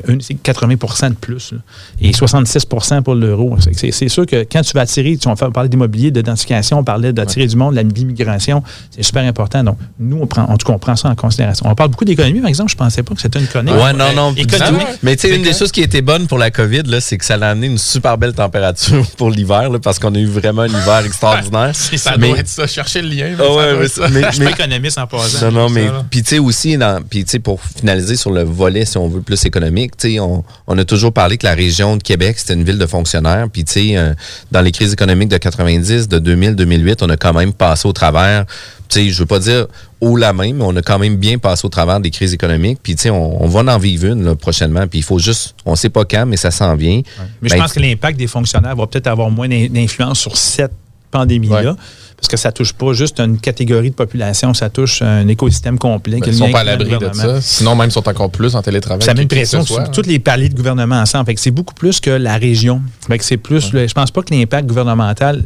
Speaker 7: une- c'est 80% de plus. là. Et 66% pour l'euro. C'est- sûr que quand tu vas attirer, tu on parlait d'immobilier, d'identification, on parlait d'attirer du monde, de l'immigration, c'est super important. Donc, nous, on prend, en tout cas, on prend ça en considération. On parle beaucoup d'économie, par exemple. Je pensais pas que c'était une chronique.
Speaker 5: Ouais, non, non.
Speaker 7: Économique.
Speaker 5: Mais tu sais, une des choses qui était bonne pour la COVID, là, c'est que ça a amené une super belle température *laughs* pour l'hiver, parce qu'on a eu vraiment un hiver extraordinaire. *laughs*
Speaker 6: Ça
Speaker 5: Mais-
Speaker 6: doit être ça. Chercher le lien.
Speaker 5: Ah
Speaker 6: ça
Speaker 5: ouais,
Speaker 6: doit
Speaker 5: mais
Speaker 6: être ça.
Speaker 5: mais-
Speaker 7: Je suis pas économiste en passant.
Speaker 5: Non, non, mais puis tu sais aussi, dans- puis tu sais pour finaliser sur le volet, si on veut plus économique, tu sais, on, on a toujours parlé que la région de Québec c'était une ville de fonctionnaires, puis tu sais, euh, dans les crises économiques de 90, de 2000, 2008, on a quand même passé au travers. Sais, je veux pas dire haut la main, mais on a quand même bien passé au travers des crises économiques. Puis tu sais, on, on va en vivre une là, prochainement. Puis il faut juste, on sait pas quand, mais ça s'en vient.
Speaker 7: Mais je
Speaker 5: Ben,
Speaker 7: pense que l'impact des fonctionnaires va peut-être avoir moins d'in- d'influence sur cette pandémie-là. Parce que ça touche pas juste une catégorie de population, ça touche un écosystème complet.
Speaker 6: Ben, Ils sont pas à l'abri de ça. Sinon, même, ils sont encore plus en télétravail.
Speaker 7: Ça met une pression sur tous les paliers de gouvernement ensemble. Fait que c'est beaucoup plus que la région. Fait que c'est plus. le- je pense pas que l'impact gouvernemental.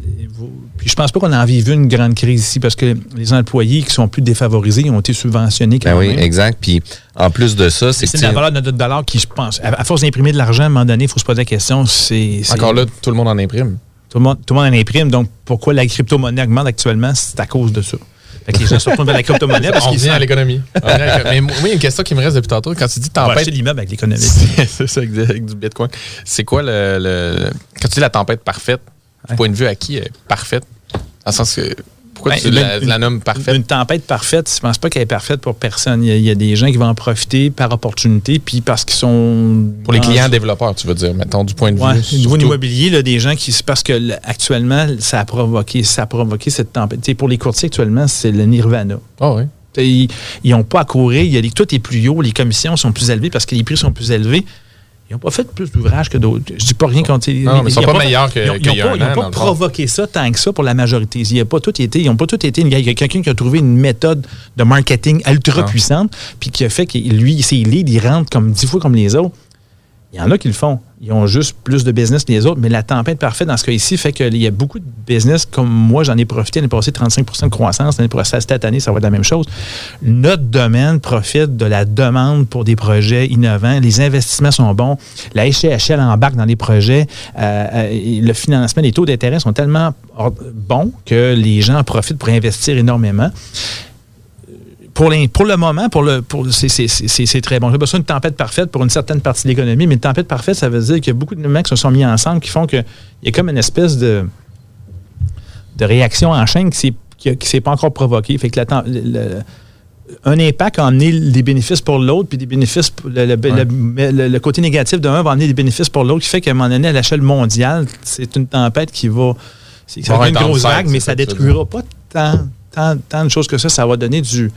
Speaker 7: Puis je pense pas qu'on a envie vu une grande crise ici parce que les employés qui sont plus défavorisés ont été subventionnés quand
Speaker 5: Ben oui,
Speaker 7: même.
Speaker 5: exact. Puis en plus de ça, c'est
Speaker 7: C'est la valeur de notre dollar qui, je pense, à à force d'imprimer de l'argent, à un moment donné, il faut se poser la question. C'est, c'est-
Speaker 6: Encore là, tout le monde en imprime.
Speaker 7: Tout le monde, tout le monde en imprime. Donc, pourquoi la crypto-monnaie augmente actuellement? C'est à cause de ça. Fait que les gens se retournent vers la crypto-monnaie parce qu'ils *laughs*
Speaker 6: revient à l'économie. Mais moi, il y a une question qui me reste depuis tantôt. Quand tu dis tempête.
Speaker 7: acheter l'immeuble avec l'économie. *laughs*
Speaker 6: C'est ça, avec, du- Bitcoin. C'est quoi le, le- Quand tu dis la tempête parfaite, du point de vue à qui est parfaite? Sens que. Pourquoi
Speaker 7: Ben,
Speaker 6: tu
Speaker 7: une-
Speaker 6: la, la nommes parfaite?
Speaker 7: Une tempête parfaite, je pense pas qu'elle est parfaite pour personne. Il y, a, il y a des gens qui vont en profiter par opportunité, puis parce qu'ils sont.
Speaker 6: Pour les clients développeurs, tu veux dire, mettons, du point de
Speaker 7: Ouais,
Speaker 6: vue.
Speaker 7: au niveau
Speaker 6: surtout.
Speaker 7: immobilier, là, des gens qui. c'est Parce que là, actuellement, ça a provoqué, ça a provoqué cette tempête. Pour les courtiers, actuellement, c'est le nirvana.
Speaker 6: Ah oui.
Speaker 7: Tu sais, Ils n'ont pas à courir. Il y a des- tout est plus haut, les commissions sont plus élevées parce que les prix sont plus élevés. Ils n'ont pas fait plus d'ouvrages que d'autres. Je dis pas rien contre.
Speaker 6: Non, mais ils sont pas meilleurs que-
Speaker 7: Ils n'ont pas, ils ont pas provoqué ça tant que ça pour la majorité. Il y a pas tout été, ils n'ont pas tout été. Il y a quelqu'un qui a trouvé une méthode de marketing ultra puissante, puis qui a fait que lui, ses leads, ils rentrent comme dix fois comme les autres. Il y en a qui le font. Ils ont juste plus de business que les autres, mais la tempête parfaite dans ce cas ici fait qu'il y a beaucoup de business, comme moi, j'en ai profité l'année passée, 35 de croissance. L'année prochaine, cette année, ça va être la même chose. Notre domaine profite de la demande pour des projets innovants. Les investissements sont bons. La HCHL embarque dans les projets. Euh, euh, le financement, les taux d'intérêt sont tellement bons que les gens en profitent pour investir énormément pour, les- pour le moment, pour le, pour, c'est, très bon. J'ai besoin d'une tempête parfaite pour une certaine partie de l'économie, mais une tempête parfaite, ça veut dire qu'il y a beaucoup de mecs qui se sont mis ensemble qui font qu'il y a comme une espèce de, de réaction en chaîne qui ne s'est pas encore provoquée. Fait que la le- un impact a amené des bénéfices pour l'autre, puis des bénéfices, pour le, le- le- le- le côté négatif d'un va amener des bénéfices pour l'autre, qui fait qu'à un moment donné, à l'échelle mondiale, c'est une tempête qui va. C'est ça
Speaker 6: Va
Speaker 7: va être une grosse vague, mais ça
Speaker 6: veux
Speaker 7: détruira pas tant, tant, tant de choses que ça. Ça va donner du.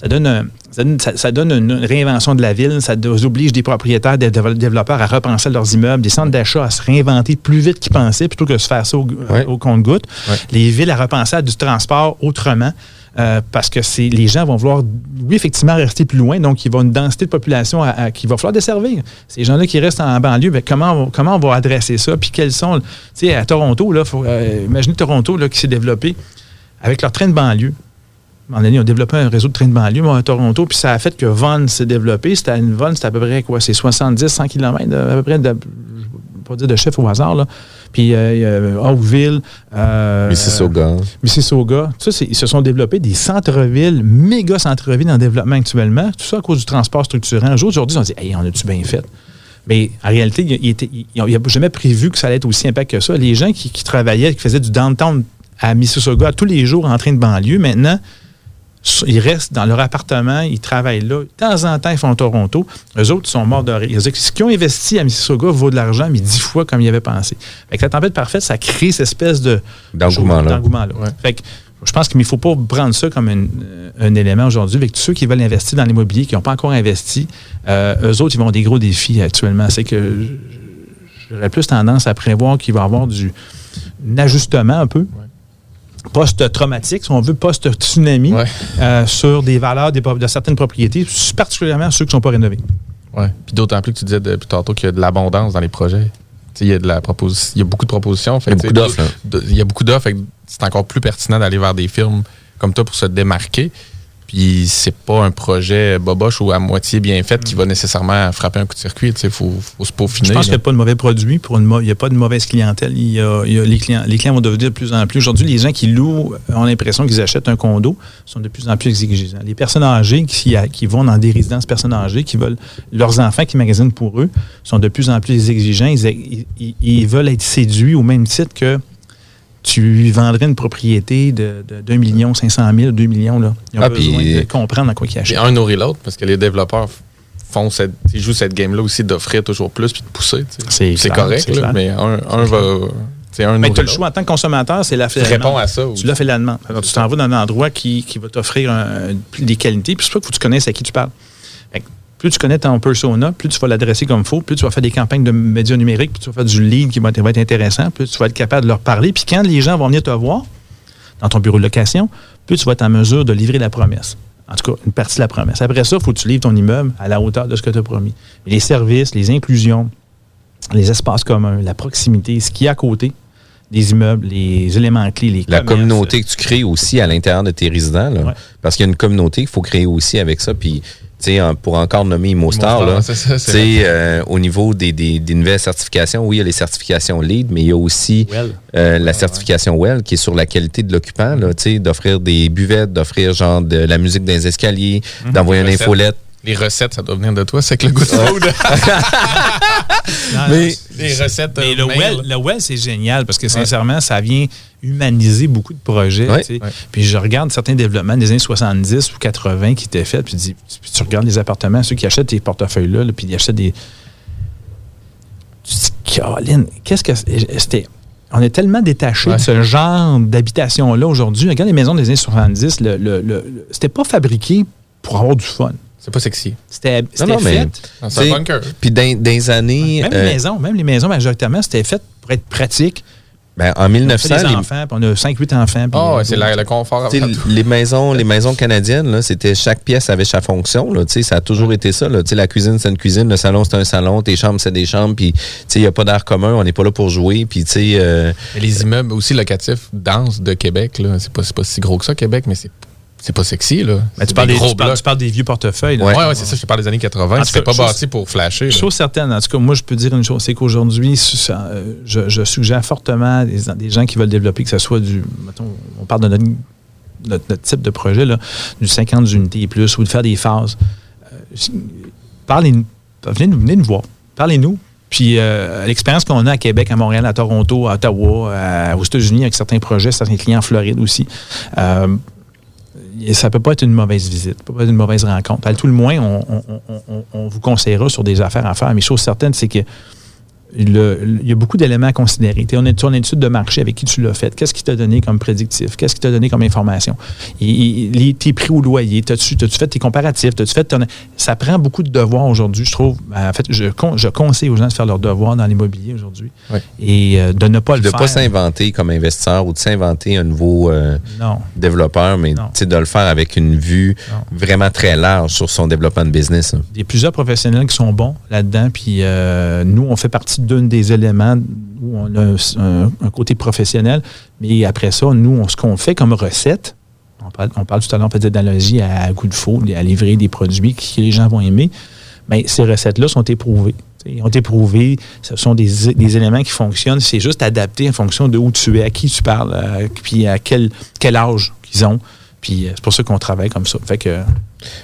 Speaker 7: Ça donne, un- ça donne, ça- ça donne une réinvention de la ville. Ça oblige des propriétaires, des développeurs à repenser leurs immeubles, des centres d'achat à se réinventer plus vite qu'ils pensaient plutôt que de se faire ça au,
Speaker 5: Ouais.
Speaker 7: au compte-goutte.
Speaker 5: Ouais.
Speaker 7: Les villes à repenser à du transport autrement. euh, parce que c'est les gens vont vouloir, oui, effectivement, rester plus loin. Donc, il va une densité de population à- à- qu'il va falloir desservir. Ces gens-là qui restent en banlieue, ben, comment, on, comment on va adresser ça? Puis, quels sont. Tu sais, à Toronto, là, faut, euh, imaginez Toronto là, qui s'est développé avec leur train de banlieue. Un moment donné, ils ont développé un réseau de trains de banlieue à Toronto, puis ça a fait que Vaughan s'est développé. C'était une Vaughan, c'était à peu près quoi? C'est 70, 100 km, à peu près, de, je ne vais pas dire de chef au hasard, là. Puis euh, a Oakville, euh,
Speaker 5: Mississauga.
Speaker 7: Mississauga. Ça, ils se sont développés des centres-villes, méga centres-villes en développement actuellement. Tout ça à cause du transport structurant. Aujourd'hui, on se dit, hey, on a-tu bien fait? Mais en réalité, il n'y a jamais prévu que ça allait être aussi impact que ça. Les gens qui, qui travaillaient, qui faisaient du downtown à Mississauga tous les jours en train de banlieue, maintenant, ils restent dans leur appartement, ils travaillent là. De temps en temps, ils font Toronto. Eux autres, ils sont morts de rire. Ce qu'ils ont investi à Mississauga vaut de l'argent, mais dix fois comme ils avaient pensé. Fait que la tempête parfaite, ça crée cette espèce de
Speaker 5: D'engouement-là.
Speaker 7: Fait que je pense qu'il ne faut pas prendre ça comme un, euh, un élément aujourd'hui. Avec tous ceux qui veulent investir dans l'immobilier, qui n'ont pas encore investi, euh, eux autres, ils vont des gros défis actuellement. C'est que j'aurais plus tendance à prévoir qu'il va y avoir du un ajustement un peu. Post-traumatique, si on veut, post-tsunami, euh, sur des valeurs des de certaines propriétés, particulièrement ceux qui ne sont pas rénovés.
Speaker 6: Ouais. Puis d'autant plus que tu disais depuis tantôt qu'il y a de l'abondance dans les projets. Tu sais, Il y, a de la proposi- il y a beaucoup de propositions. fait
Speaker 5: Il y a beaucoup d'offres,
Speaker 6: Il y a beaucoup d'offres. fait C'est encore plus pertinent d'aller vers des firmes comme toi pour se démarquer. Puis c'est pas un projet boboche ou à moitié bien fait qui va nécessairement frapper un coup de circuit. Il faut, faut se peaufiner.
Speaker 7: Je pense qu'il n'y a pas de mauvais produit, pour une il n'y a pas de mauvaise clientèle. Il y a, il y a les, clients, les clients vont devenir de plus en plus. Aujourd'hui, les gens qui louent ont l'impression qu'ils achètent un condo sont de plus en plus exigeants. Les personnes âgées qui, qui vont dans des résidences personnes âgées, qui veulent leurs enfants qui magasinent pour eux, sont de plus en plus exigeants. Ils, ils- ils veulent être séduits au même titre que tu lui vendrais une propriété de, de, d'un million, cinq cent mille, deux millions. Là. Ils ont
Speaker 6: Ah,
Speaker 7: besoin de comprendre à quoi ils achètent.
Speaker 6: un nourrit l'autre parce que les développeurs font cette, ils jouent cette game-là aussi d'offrir toujours plus puis de pousser.
Speaker 7: C'est
Speaker 6: correct, là, mais un, un va. Un
Speaker 7: Mais tu as le choix en tant que consommateur, c'est la
Speaker 6: Tu réponds à ça
Speaker 7: Tu l'as fait la demande. Alors, tu t'en vas dans un endroit qui, qui va t'offrir des qualités, puis c'est pas qu'il faut que tu connaisses à qui tu parles. Plus tu connais ton persona, plus tu vas l'adresser comme il faut, plus tu vas faire des campagnes de médias numériques, plus tu vas faire du lead qui va être, va être intéressant, plus tu vas être capable de leur parler. Puis quand les gens vont venir te voir dans ton bureau de location, plus tu vas être en mesure de livrer la promesse. En tout cas, une partie de la promesse. Après ça, il faut que tu livres ton immeuble à la hauteur de ce que tu as promis. Les services, les inclusions, les espaces communs, la proximité, ce qu'il y a à côté des immeubles, les éléments clés, les
Speaker 5: La communauté que tu crées aussi à l'intérieur de tes résidents. là. Parce qu'il y a une communauté qu'il faut créer aussi avec ça. Puis, tu sais, en- pour encore nommer ImoStar,
Speaker 6: ImoStar,
Speaker 5: là,
Speaker 6: ça,
Speaker 5: euh, au niveau des, des- des nouvelles certifications, oui, il y a les certifications LEED, mais il y a aussi
Speaker 7: Well.
Speaker 5: euh, la certification WELL qui est sur la qualité de l'occupant, d'offrir des buvettes, d'offrir genre de la musique dans les escaliers, d'envoyer une infolette.
Speaker 6: Les recettes, ça doit venir de toi, c'est que le goût de food. *laughs*
Speaker 7: Non,
Speaker 6: Mais les recettes,
Speaker 7: Mais
Speaker 6: euh,
Speaker 7: le
Speaker 6: mail.
Speaker 7: well, le well, c'est génial parce que sincèrement, ça vient humaniser beaucoup de projets.
Speaker 5: Ouais.
Speaker 7: Puis je regarde certains développements des années 70 ou 80 qui étaient faits, puis, dis- puis tu regardes les appartements, ceux qui achètent tes portefeuilles-là, là, puis ils achètent des. Tu te dis, Caroline, qu'est-ce que c'était. On est tellement détaché de ce genre d'habitation-là aujourd'hui. Regarde les maisons des années 70, le, le- le- le- c'était pas fabriqué pour avoir du fun.
Speaker 6: C'est pas sexy.
Speaker 7: C'était fait.
Speaker 5: tu sais, Puis dans, dans les années...
Speaker 7: Même
Speaker 5: euh,
Speaker 7: les maisons, même les maisons, majoritairement, c'était fait pour être pratique.
Speaker 5: ben, en
Speaker 7: On
Speaker 5: 1900,
Speaker 7: fait des
Speaker 5: les-
Speaker 7: enfants, puis on a 5-8 enfants. puis,
Speaker 6: Ah, ouais,
Speaker 7: euh,
Speaker 6: c'est le confort.
Speaker 5: Les maisons, les maisons canadiennes, là, c'était chaque pièce avait sa fonction. Là, Tu sais, ça a toujours été ça. Là. Tu sais, La cuisine, c'est une cuisine, le salon, c'est un salon, tes chambres, c'est des chambres. Puis, tu sais, il n'y a pas d'air commun, on n'est pas là pour jouer. Puis, tu sais, euh,
Speaker 6: Mais les immeubles aussi locatifs denses de Québec, là, c'est pas, c'est pas si gros que ça, Québec, mais c'est, c'est pas sexy. Là.
Speaker 7: Mais tu, parles
Speaker 6: des gros
Speaker 7: tu, parles, tu des vieux portefeuilles. là.
Speaker 6: Ouais, ouais, c'est ça, je te parle des années 80.
Speaker 7: En
Speaker 6: C'était
Speaker 7: cas,
Speaker 6: pas bâti pour flasher.
Speaker 7: Chose certaine, en tout cas, moi, je peux dire une chose, c'est qu'aujourd'hui, euh, je, je suggère fortement des, des gens qui veulent développer, que ce soit du, mettons, on parle de notre, notre- notre type de projet, là, du 50 unités et plus, ou de faire des phases. Euh, parlez, venez, nous- venez nous voir, parlez-nous. Puis euh, l'expérience qu'on a à Québec, à Montréal, à Toronto, à Ottawa, à- aux États-Unis, avec certains projets, certains clients en Floride aussi, euh, ça peut pas être une mauvaise visite, peut pas être une mauvaise rencontre. À tout le moins, on, on- vous conseillera sur des affaires à faire. Mais chose certaine, c'est que il y a beaucoup d'éléments à considérer. Tu sais, on est sur une étude de marché avec qui tu l'as fait. Qu'est-ce qui t'a donné comme prédictif? Qu'est-ce qui t'a donné comme information? Et- et- les- tes prix au loyer, t'as-tu as fait tes comparatifs? T'as-tu fait ton- Ça prend beaucoup de devoirs aujourd'hui, je trouve. En fait, je, con- je conseille aux gens de faire leurs devoirs dans l'immobilier aujourd'hui et euh, de ne pas
Speaker 5: de
Speaker 7: le
Speaker 5: ne
Speaker 7: faire.
Speaker 5: pas s'inventer comme investisseur ou de s'inventer un nouveau euh,
Speaker 7: Non.
Speaker 5: développeur, mais tu de le faire avec une vue vraiment très large sur son développement de business.
Speaker 7: Il y a plusieurs professionnels qui sont bons là-dedans. Puis euh, nous, on fait partie d'un des éléments où on a un, côté professionnel. Mais après ça, nous, on- ce qu'on fait comme recette, on parle, on parle tout à l'heure peut-être d'analogie à coup de faux, à livrer des produits que les gens vont aimer. Mais ces recettes-là sont éprouvées. Ils ont été prouvées. Ce sont des, des éléments qui fonctionnent. C'est juste adapté en fonction de où tu es, à qui tu parles, à- puis à quel, quel âge qu'ils ont. Puis euh, c'est pour ça qu'on travaille comme ça. Fait que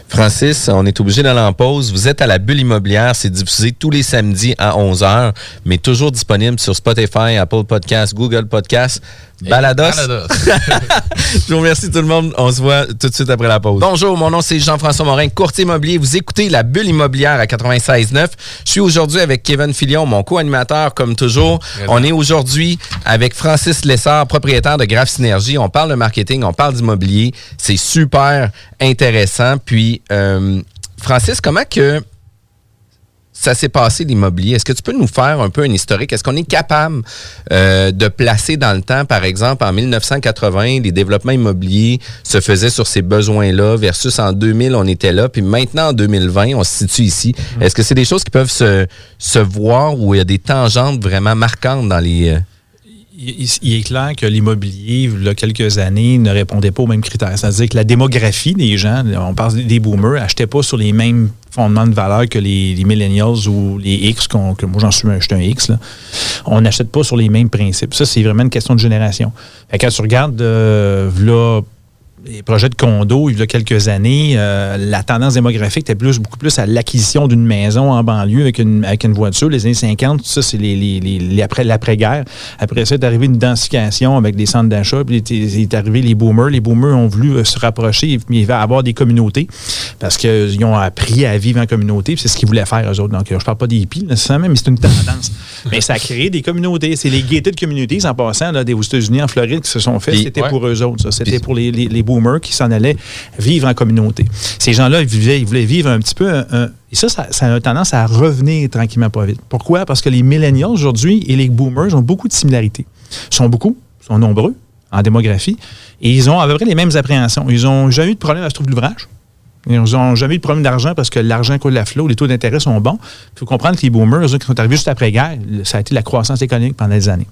Speaker 5: Francis, on est obligé d'aller en pause. Vous êtes à la bulle immobilière. C'est diffusé tous les samedis à 11h, mais toujours disponible sur Spotify, Apple Podcasts, Google Podcasts, Balados.
Speaker 6: Balados. *laughs*
Speaker 5: Je vous remercie tout le monde. On se voit tout de suite après la pause. Bonjour, mon nom c'est Jean-François Morin, courtier immobilier. Vous écoutez la bulle immobilière à 96.9. Je suis aujourd'hui avec Kevin Filion, mon co-animateur comme toujours. On est aujourd'hui avec Francis Lessard, propriétaire de Graph Synergie. On parle de marketing, on parle d'immobilier. C'est super intéressant. Puis, euh, Francis, comment que ça s'est passé l'immobilier? Est-ce que tu peux nous faire un peu un historique? Est-ce qu'on est capable euh, de placer dans le temps, par exemple, en 1980, les développements immobiliers se faisaient sur ces besoins-là versus en 2000, on était là, puis maintenant en 2020, on se situe ici. Est-ce que c'est des choses qui peuvent se, se voir où il y a des tangentes vraiment marquantes dans les...
Speaker 7: Il, est clair que l'immobilier, il y a quelques années, ne répondait pas aux mêmes critères. C'est-à-dire que la démographie des gens, on parle des boomers, n'achetaient pas sur les mêmes fondements de valeur que les, millennials ou les X, que moi j'en suis un, je suis un X. là. On n'achète pas sur les mêmes principes. Ça, c'est vraiment une question de génération. Quand tu regardes, euh, v'là les projets de condos, il y a quelques années, euh, la tendance démographique était plus, beaucoup plus à l'acquisition d'une maison en banlieue avec une, avec une voiture. Les années 50, ça, c'est les, les- les- les après- l'après-guerre. Après ça, est arrivé une densification avec des centres d'achat. Puis il est, est arrivé les boomers. Les boomers ont voulu euh, se rapprocher, mais il va avoir des communautés parce qu'ils ont appris à vivre en communauté. C'est ce qu'ils voulaient faire, eux autres. Donc, euh, je parle pas des hippies nécessairement, mais c'est une tendance. *laughs* mais ça a créé des communautés. C'est les gated communities, en passant, là, des, aux États-Unis, en Floride, qui se sont faits. C'était
Speaker 5: ouais.
Speaker 7: pour eux autres. C'était pour les, les- les boomers qui s'en allaient vivre en communauté. Ces gens-là, ils, voulaient vivre un petit peu. un- et ça, ça, a tendance à revenir tranquillement pas vite. Pourquoi? Parce que les millennials aujourd'hui et les boomers ont beaucoup de similarités. Ils sont beaucoup, sont nombreux en démographie, et ils ont à peu près les mêmes appréhensions. Ils n'ont jamais eu de problème à se trouver l'ouvrage. Ils n'ont jamais eu de problème d'argent parce que l'argent coule à flot, les taux d'intérêt sont bons. Il faut comprendre que les boomers, eux, qui sont arrivés juste après-guerre, ça a été la croissance économique pendant des années.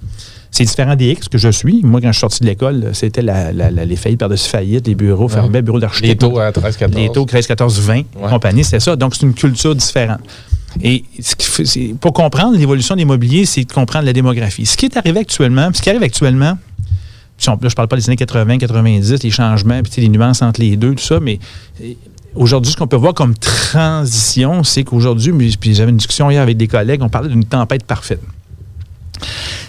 Speaker 7: C'est différent des X que je suis. Moi, quand je suis sorti de l'école, c'était la- la- la- les faillites par-dessus faillites, les bureaux fermés, bureaux d'architecte.
Speaker 6: Les taux à 13, 14.
Speaker 7: Les taux 13, 14, 20, compagnie, c'était ça. Donc, c'est une culture différente. Et ce c'est- pour comprendre l'évolution de l'immobilier, c'est de comprendre la démographie. Ce qui est arrivé actuellement, ce qui arrive actuellement, puis on- là, je ne parle pas des années 80, 90, les changements, puis les nuances entre les deux, tout ça, mais aujourd'hui, ce qu'on peut voir comme transition, c'est qu'aujourd'hui, puis j'avais une discussion hier avec des collègues, on parlait d'une tempête parfaite.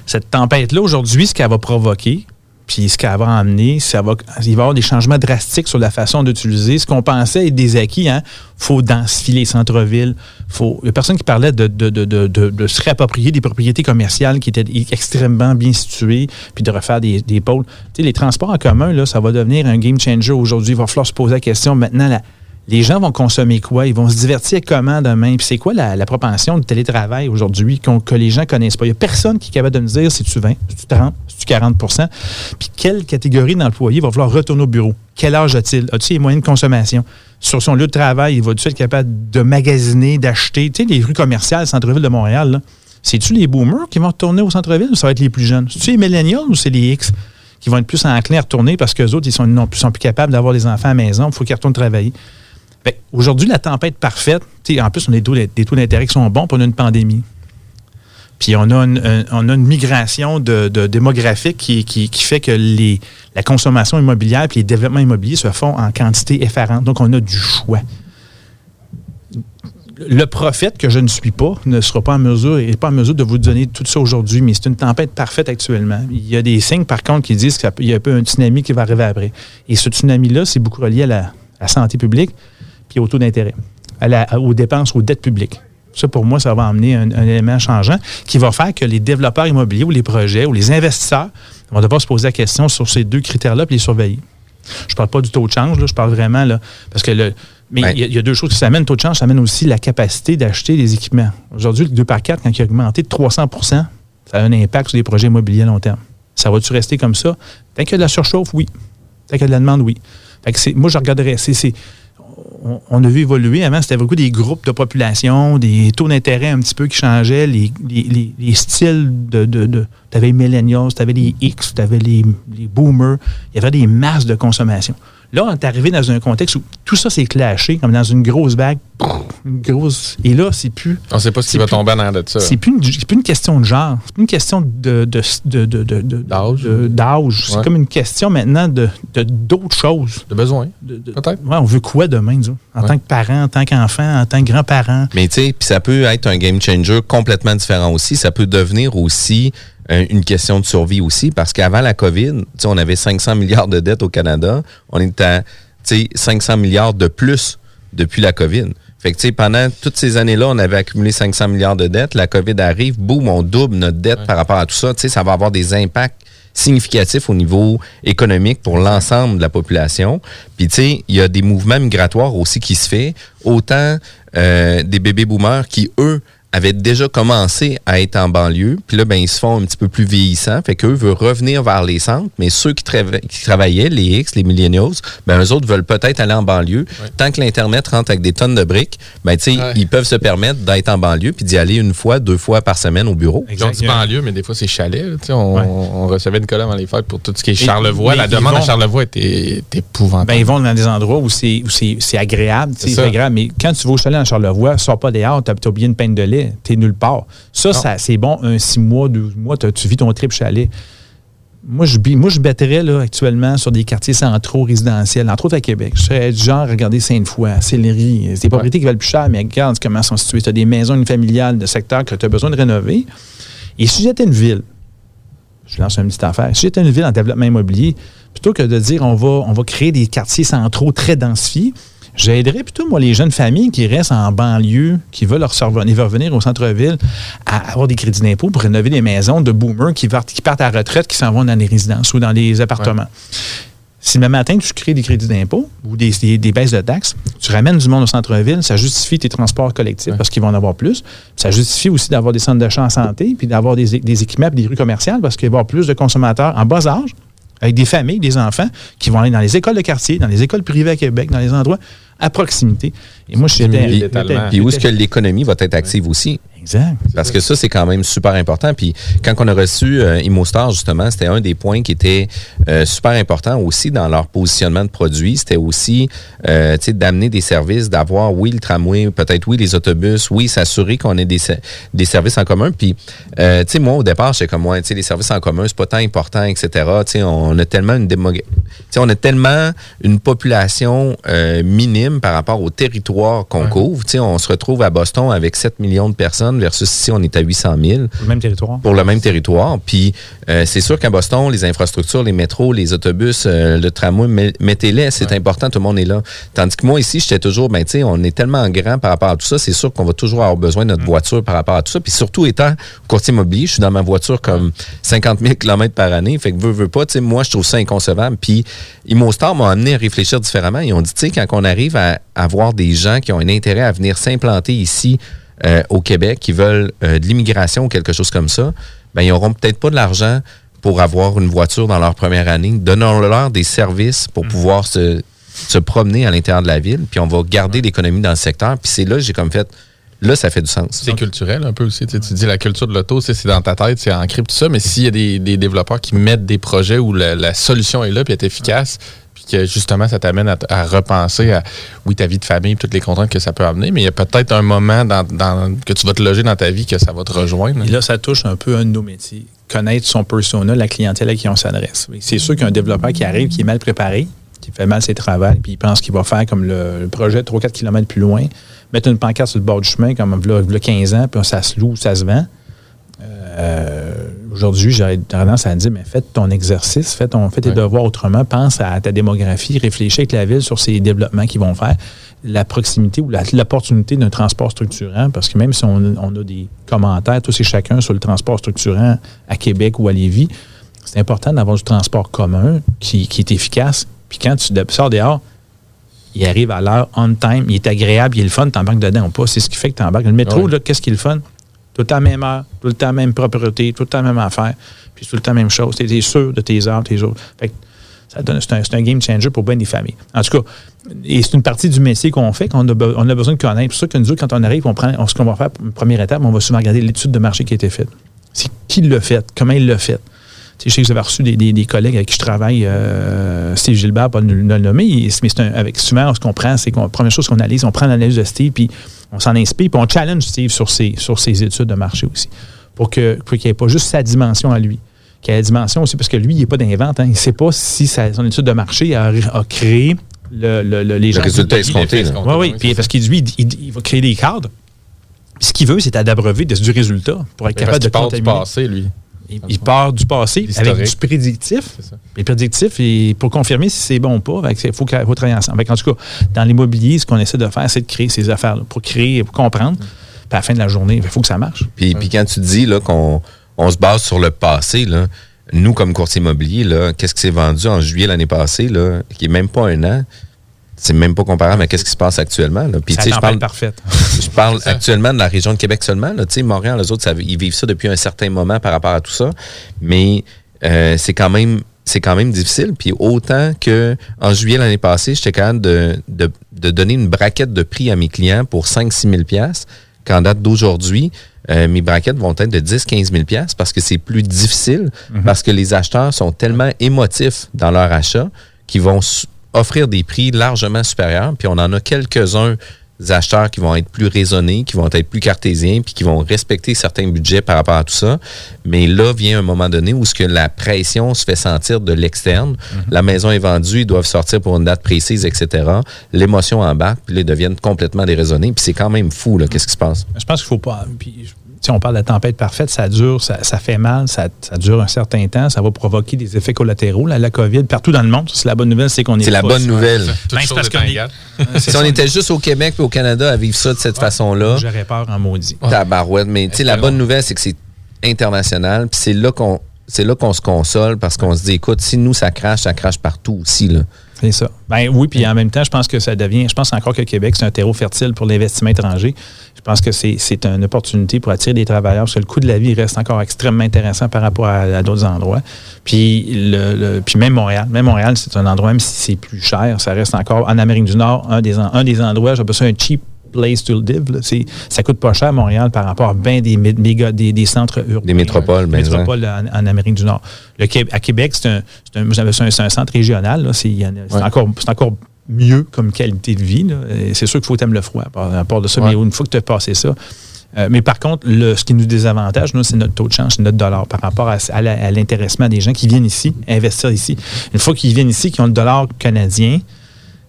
Speaker 7: Cette tempête-là, aujourd'hui, ce qu'elle va provoquer, puis ce qu'elle va amener, ça va, il va y avoir des changements drastiques sur la façon d'utiliser ce qu'on pensait être des acquis. Il hein. faut densifier les centres-villes. Il y a personne qui parlait de, se réapproprier des propriétés commerciales qui étaient extrêmement bien situées, puis de refaire des, des pôles. Tu sais, les transports en commun, là, ça va devenir un game changer aujourd'hui. Il va falloir se poser la question maintenant. la- les gens vont consommer quoi? Ils vont se divertir comment demain? Puis c'est quoi la, propension de télétravail aujourd'hui que les gens connaissent pas? Il n'y a personne qui est capable de me dire si tu 20, si tu 30, si tu 40% Puis quelle catégorie d'employés va vouloir retourner au bureau? Quel âge a-t-il? A-t-il les moyens de consommation? Sur son lieu de travail, il va-tu être capable de magasiner, d'acheter? Tu sais, les rues commerciales, centre-ville de Montréal, c'est-tu les boomers qui vont retourner au centre-ville ou ça va être les plus jeunes? C'est-tu les millennials ou c'est les X qui vont être plus enclins à retourner parce qu'eux autres, ils sont, sont plus capables d'avoir des enfants à la maison, il faut qu'ils retournent travailler? Fait, Aujourd'hui, la tempête parfaite, en plus, on a des taux, d'intérêt qui sont bons, puis on a une pandémie. Puis on a une, migration démographique qui, fait que la consommation immobilière et les développements immobiliers se font en quantité effarante. Donc, on a du choix. Le prophète que je ne suis pas ne sera pas en mesure, n'est pas en mesure de vous donner tout ça aujourd'hui, mais c'est une tempête parfaite actuellement. Il y a des signes, par contre, qui disent qu'il y a un peu un tsunami qui va arriver après. Et ce tsunami-là, c'est beaucoup relié à la santé publique puis au taux d'intérêt, aux dépenses, aux dettes publiques. Ça, pour moi, ça va amener un, un élément changeant qui va faire que les développeurs immobiliers ou les projets ou les investisseurs vont devoir se poser la question sur ces deux critères-là puis les surveiller. Je ne parle pas du taux de change, là, je parle vraiment, là, parce que le. Mais il y a- il y, a deux choses qui s'amènent. Le taux de change, ça amène aussi la capacité d'acheter des équipements. Aujourd'hui, le 2 par 4, quand il a augmenté de 300 ça a un impact sur les projets immobiliers à long terme. Ça va-tu rester comme ça? Tant qu'il y a de la surchauffe, oui. Tant qu'il y a de la demande, oui. Fait que moi, je regarderais. c'est- on, a vu évoluer. Avant, c'était beaucoup des groupes de population, des taux d'intérêt un petit peu qui changeaient, les, les- les- les styles de. de, tu avais les millennials, tu avais les X, tu avais les, les boomers. Il y avait des masses de consommation. Là, on est arrivé dans un contexte où tout ça s'est clashé, comme dans une grosse vague. Une grosse. Et là, c'est plus.
Speaker 6: On ne sait pas ce qui va
Speaker 7: plus-
Speaker 6: tomber en arrière de ça.
Speaker 7: C'est plus, une- c'est plus une question de genre. C'est plus une question de, d'âge. C'est comme une question maintenant de, de- d'autres choses.
Speaker 6: De besoin.
Speaker 7: Peut-être. Ouais, on veut quoi demain, disons? En
Speaker 5: Ouais.
Speaker 7: tant que parent, en tant qu'enfant, en tant que grand-parent.
Speaker 5: Mais tu sais, puis ça peut être un game changer complètement différent aussi. Ça peut devenir aussi euh, une question de survie aussi, parce qu'avant la COVID, tu sais, on avait 500 milliards de dettes au Canada. On est à tu sais, 500 milliards de plus depuis la COVID. Fait que, tu sais, pendant toutes ces années-là, on avait accumulé 500 milliards de dettes. La COVID arrive, boum, on double notre dette par rapport à tout ça. Tu sais, ça va avoir des impacts significatifs au niveau économique pour l'ensemble de la population. Puis, tu sais, il y a des mouvements migratoires aussi qui se fait, autant euh, des bébés boomers qui, eux, avaient déjà commencé à être en banlieue. Puis là, ben, ils se font un petit peu plus vieillissants. Fait qu'eux veulent revenir vers les centres. Mais ceux qui, qui travaillaient, les X, les millennials, ben, eux autres veulent peut-être aller en banlieue. Tant que l'Internet rentre avec des tonnes de briques, ben, tu sais, ils peuvent se permettre d'être en banlieue puis d'y aller une fois, deux fois par semaine au bureau.
Speaker 6: Ils ont dit banlieue, mais des fois, c'est chalet. là, tu sais, On, on recevait Nicolas avant les fêtes pour tout ce qui est Charlevoix.
Speaker 7: mais
Speaker 6: La demande à Charlevoix était, était épouvantable.
Speaker 7: Ben, ils vont dans des endroits où c'est où c'est- c'est agréable.
Speaker 6: C'est
Speaker 7: agréable. Mais quand tu vas au chalet en Charlevoix, sors pas dehors, t'as as oublié une peine de lait, t'es nulle part. Ça, ça c'est bon, un six mois, 12 mois, tu vis ton trip chalet. Moi, je, moi, je bêterais là, actuellement sur des quartiers centraux résidentiels, entre autres à Québec. Je serais du genre à regarder Sainte-Foy, Sillery. C'est des propriétés qui valent plus cher, mais regarde comment sont situées. Tu as des maisons unifamiliales de secteurs que tu as besoin de rénover. Et si j'étais une ville, je lance une petite affaire. Si j'étais une ville en développement immobilier, plutôt que de dire on va, on va créer des quartiers centraux très densifiés, j'aiderais plutôt, moi, les jeunes familles qui restent en banlieue, qui veulent, leur revenir, revenir au centre-ville, à avoir des crédits d'impôt pour rénover des maisons de boomers qui partent, qui partent à la retraite, qui s'en vont dans les résidences ou dans les appartements. Si le matin, tu crées des crédits d'impôt ou des, des- des baisses de taxes, tu ramènes du monde au centre-ville, ça justifie tes transports collectifs parce qu'ils vont en avoir plus. Ça justifie aussi d'avoir des centres d'achat en santé, puis d'avoir des, des équipements des rues commerciales parce qu'il va y avoir plus de consommateurs en bas âge, avec des familles, des enfants, qui vont aller dans les écoles de quartier, dans les écoles privées à Québec, dans les endroits à proximité. Et moi, je suis
Speaker 5: Puis, puis où est-ce que l'économie va être active aussi?
Speaker 7: Exact.
Speaker 5: Parce que ça, c'est quand même super important. Puis quand on a reçu euh, ImmoStar, justement, c'était un des points qui était euh, super important aussi dans leur positionnement de produits. C'était aussi, euh, tu sais, d'amener des services, d'avoir, oui, le tramway, peut-être, oui, les autobus, oui, s'assurer qu'on ait des, des services en commun. Puis, euh, tu sais, moi, au départ, j'étais comme tu sais, les services en commun, c'est pas tant important, etc. Tu sais, on a tellement une démo- on a tellement une population euh, minime par rapport au territoire qu'on couvre. Tu sais, on se retrouve à Boston avec 7 millions de personnes versus ici, on est à 800 000
Speaker 7: Pour le même territoire.
Speaker 5: pour le même territoire. Puis euh, c'est sûr qu'à Boston, les infrastructures, les métros, les autobus, euh, le tramway, met- mettez-les, c'est important, tout le monde est là. Tandis que moi, ici, j'étais toujours, ben, tu sais, on est tellement grand par rapport à tout ça, c'est sûr qu'on va toujours avoir besoin de notre voiture par rapport à tout ça. Puis surtout, étant courtier immobilier, je suis dans ma voiture comme 50 000 km par année. Fait que veux, veux pas, tu sais, moi, je trouve ça inconcevable. Puis ImmoStar m'a amené à réfléchir différemment. Ils ont dit, tu sais, quand on arrive à avoir des gens qui ont un intérêt à venir s'implanter ici, euh, au Québec qui veulent euh, de l'immigration ou quelque chose comme ça, ben, ils n'auront peut-être pas de l'argent pour avoir une voiture dans leur première année. Donnons-leur des services pour pouvoir se, se promener à l'intérieur de la ville, puis on va garder l'économie dans le secteur. Puis c'est là que j'ai comme fait, là, ça fait du sens.
Speaker 6: C'est culturel un peu aussi. Tu, sais, tu dis la culture de l'auto, c'est dans ta tête, c'est ancré tout ça. Mais s'il y a des, des développeurs qui mettent des projets où la, la solution est là puis est efficace, que justement ça t'amène à, repenser à ta vie de famille, toutes les contraintes que ça peut amener, mais il y a peut-être un moment que tu vas te loger dans ta vie que ça va te rejoindre.
Speaker 7: Et là, ça touche un peu un de nos métiers. Connaître son persona, la clientèle à qui on s'adresse. C'est sûr qu'un développeur qui arrive, qui est mal préparé, qui fait mal ses travaux, puis il pense qu'il va faire comme le, projet 3-4 km plus loin, mettre une pancarte sur le bord du chemin, comme il y a 15 ans, puis ça se loue, ça se vend. Aujourd'hui, j'aurais tendance à dire, mais fais ton exercice, fais, ton, fais tes devoirs autrement, pense à ta démographie, réfléchis avec la ville sur ces développements qu'ils vont faire, la proximité ou l'opportunité d'un transport structurant, parce que même si on, on a des commentaires, tous et chacun, sur le transport structurant à Québec ou à Lévis, c'est important d'avoir du transport commun qui, qui est efficace. Puis quand tu sors dehors, il arrive à l'heure, on time, il est agréable, il est le fun, t'embarques dedans ou pas. C'est ce qui fait que t'embarques. Le métro,
Speaker 6: Ouais.
Speaker 7: là, qu'est-ce qui est le fun? Tout le temps même heure, tout le temps même propreté, tout le temps même affaire, puis tout le temps même chose. T'es t'es sûr de tes heures, tes jours. Fait que c'est, un, un game changer pour bien des familles. En tout cas, et c'est une partie du métier qu'on fait, qu'on a, on a besoin de connaître. C'est pour ça que nous, quand on arrive, on prend, on- ce qu'on va faire, première étape, on va souvent regarder l'étude de marché qui a été faite. C'est qui l'a fait, comment il l'a fait. Je sais que vous avez reçu des, des- des collègues avec qui je travaille, euh, Steve Gilbert, pas de le le nommer, mais c'est un- avec souvent, ce qu'on prend, c'est qu'on, première chose qu'on analyse, on prend l'analyse de Steve, puis on s'en inspire, puis on challenge Steve sur ses, sur ses études de marché aussi, pour, que, pour qu'il n'y ait pas juste sa dimension à lui, qu'il y ait la dimension aussi, parce que lui, il n'est pas d'invente, hein, il ne sait pas si sa- son étude de marché a, a créé le, le- le- les gens.
Speaker 5: résultat
Speaker 7: qui-
Speaker 5: escompté.
Speaker 7: Oui, oui, puis parce qu'il lui, il, il- il va créer des cadres. Ce qu'il veut, c'est à d'abreuver du résultat pour être
Speaker 6: Mais
Speaker 7: capable
Speaker 6: parce
Speaker 7: de
Speaker 6: qu'il du passé, lui.
Speaker 7: Il, il part du passé avec du prédictif. Les prédictifs, et pour confirmer si c'est bon ou pas, il faut, qu'il faut travailler ensemble. En tout cas, dans l'immobilier, ce qu'on essaie de faire, c'est de créer ces affaires-là pour créer, pour comprendre. Puis à la fin de la journée, il faut que ça marche.
Speaker 5: Puis, puis quand tu dis qu'on on se base sur le passé, là, nous, comme courtier immobilier, qu'est-ce qui s'est vendu en juillet l'année passée, là, qui est même pas un an? C'est même pas comparable à ce qui se passe actuellement. Là? Puis, *laughs* je parle,
Speaker 7: parfaite.
Speaker 5: je parle actuellement de la région de Québec seulement. Là. Tu sais, Montréal, les autres, ça- ils vivent ça depuis un certain moment par rapport à tout ça. Mais euh, c'est quand même c'est quand même difficile. Puis autant que en juillet l'année passée, j'étais capable de, de, de donner une braquette de prix à mes clients pour 5-6 000 piastres, qu'en date d'aujourd'hui, euh, mes braquettes vont être de 10-15 000 piastres parce que c'est plus difficile, parce que les acheteurs sont tellement émotifs dans leur achat qu'ils vont offrir des prix largement supérieurs. Puis on en a quelques-uns acheteurs qui vont être plus raisonnés, qui vont être plus cartésiens, puis qui vont respecter certains budgets par rapport à tout ça. Mais là vient un moment donné où ce que la pression se fait sentir de l'externe. La maison est vendue, ils doivent sortir pour une date précise, etc. L'émotion embarque, puis ils deviennent complètement déraisonnés. Puis c'est quand même fou, là, qu'est-ce qui se passe?
Speaker 7: Je pense qu'il faut pas. Puis, on parle de la tempête parfaite, ça dure, ça, ça fait mal, ça, ça dure un certain temps, ça va provoquer des effets collatéraux. La, la COVID, partout dans le monde, c'est la bonne nouvelle, c'est qu'on est.
Speaker 5: C'est la
Speaker 7: pas-
Speaker 5: bonne nouvelle.
Speaker 7: Ben, parce est- *laughs*
Speaker 5: Si on était juste au Québec et au Canada à vivre ça de cette façon-là,
Speaker 7: J'aurais peur en maudit.
Speaker 5: tabarouette. Mais tu sais, la bonne nouvelle, c'est que c'est international. Puis c'est là qu'on c'est là qu'on se console parce qu'on se dit, écoute, si nous, ça crache, ça crache partout aussi. Là.
Speaker 7: C'est ça. Ben oui, puis en même temps, je pense que ça devient. Je pense encore que Québec, c'est un terreau fertile pour l'investissement étranger. Je pense que c'est une opportunité pour attirer des travailleurs parce que le coût de la vie reste encore extrêmement intéressant par rapport à, d'autres endroits. Puis, le, puis même Montréal. Même Montréal, c'est un endroit, même si c'est plus cher, ça reste encore en Amérique du Nord, un des, un des endroits, j'appelle ça un cheap place to live. C'est- Ça coûte pas cher à Montréal par rapport à bien des, mé- méga- des, des centres urbains.
Speaker 5: Des métropoles,
Speaker 7: Des métropoles en, en Amérique du Nord. Le à Québec, c'est un, c'est un, un- centre régional. C'est
Speaker 6: Ouais.
Speaker 7: encore, c'est encore mieux comme qualité de vie. C'est sûr qu'il faut aimer le froid, à part, de ça.
Speaker 6: Ouais.
Speaker 7: Mais une fois que tu as passé ça, euh, mais par contre, le, ce qui nous désavantage, nous, c'est notre taux de change, c'est notre dollar par rapport à, à l'intéressement des gens qui viennent ici, investir ici. Une fois qu'ils viennent ici, qui ont le dollar canadien,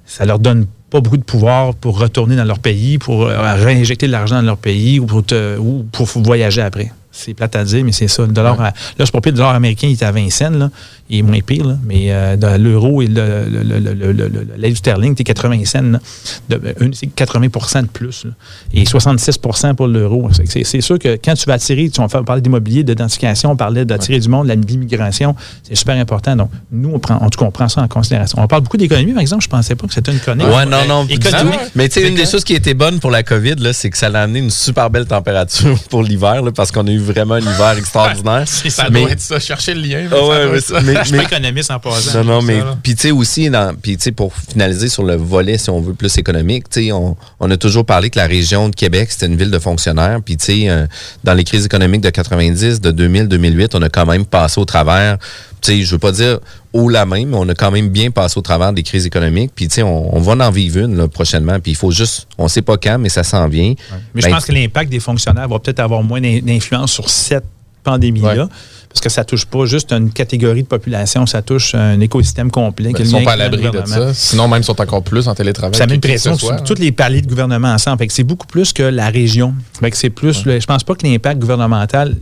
Speaker 7: ça leur donne pas beaucoup de pouvoir pour retourner dans leur pays, pour euh, réinjecter de l'argent dans leur pays ou pour, te- ou pour voyager après. C'est plate à dire, mais c'est ça. Le dollar, à- là, je pas le dollar américain, il est à 20 cents. Là. Il est moins pire, là. mais euh, l'euro et le, le, le, le, le- le- le- l'aide sterling, c'est 80 cents. c'est 80% de plus. là. Et 66% pour l'euro. C'est- sûr que quand tu vas attirer, tu vas faire parler d'immobilier, d'identification, on parlait d'attirer du monde, de l'immigration, c'est super important. Donc, nous, on prend, en tout cas, on prend ça en considération. On parle beaucoup d'économie, par exemple. Je ne pensais pas que c'était une chronique.
Speaker 5: Ouais, non, non.
Speaker 7: Économique.
Speaker 5: Mais tu sais, une des choses qui était bonne pour la COVID, là, c'est que ça a amené une super belle température *laughs* pour l'hiver, parce qu'on a eu vraiment un hiver extraordinaire. *laughs*
Speaker 6: Ça
Speaker 5: Mais-
Speaker 6: doit être ça, chercher le lien.
Speaker 5: Ah ouais, mais-
Speaker 6: ça.
Speaker 5: mais-
Speaker 7: Je suis pas économiste en passant.
Speaker 5: Non, non, mais puis tu sais aussi, dans- puis tu sais pour finaliser sur le volet, si on veut plus économique, tu sais, on, on a toujours parlé que la région de Québec c'était une ville de fonctionnaires, puis tu sais, euh, dans les crises économiques de 90, de 2000, 2008, on a quand même passé au travers. Sais, je veux pas dire haut la main, mais on a quand même bien passé au travers des crises économiques. Puis tu sais, on, on va en vivre une là, prochainement. Puis il faut juste, on sait pas quand, mais ça s'en vient.
Speaker 7: Mais je
Speaker 5: Ben,
Speaker 7: pense que l'impact des fonctionnaires va peut-être avoir moins d'in- d'influence sur cette pandémie-là. Parce que ça touche pas juste une catégorie de population, ça touche un écosystème complet.
Speaker 6: Ben, ils
Speaker 7: le
Speaker 6: sont pas à l'abri de ça. Sinon, même, ils sont encore plus en télétravail.
Speaker 7: Ça met une pression sur
Speaker 6: hein.
Speaker 7: tous les paliers de gouvernement ensemble. Fait que c'est beaucoup plus que la région. Fait que c'est plus. le- je pense pas que l'impact gouvernemental.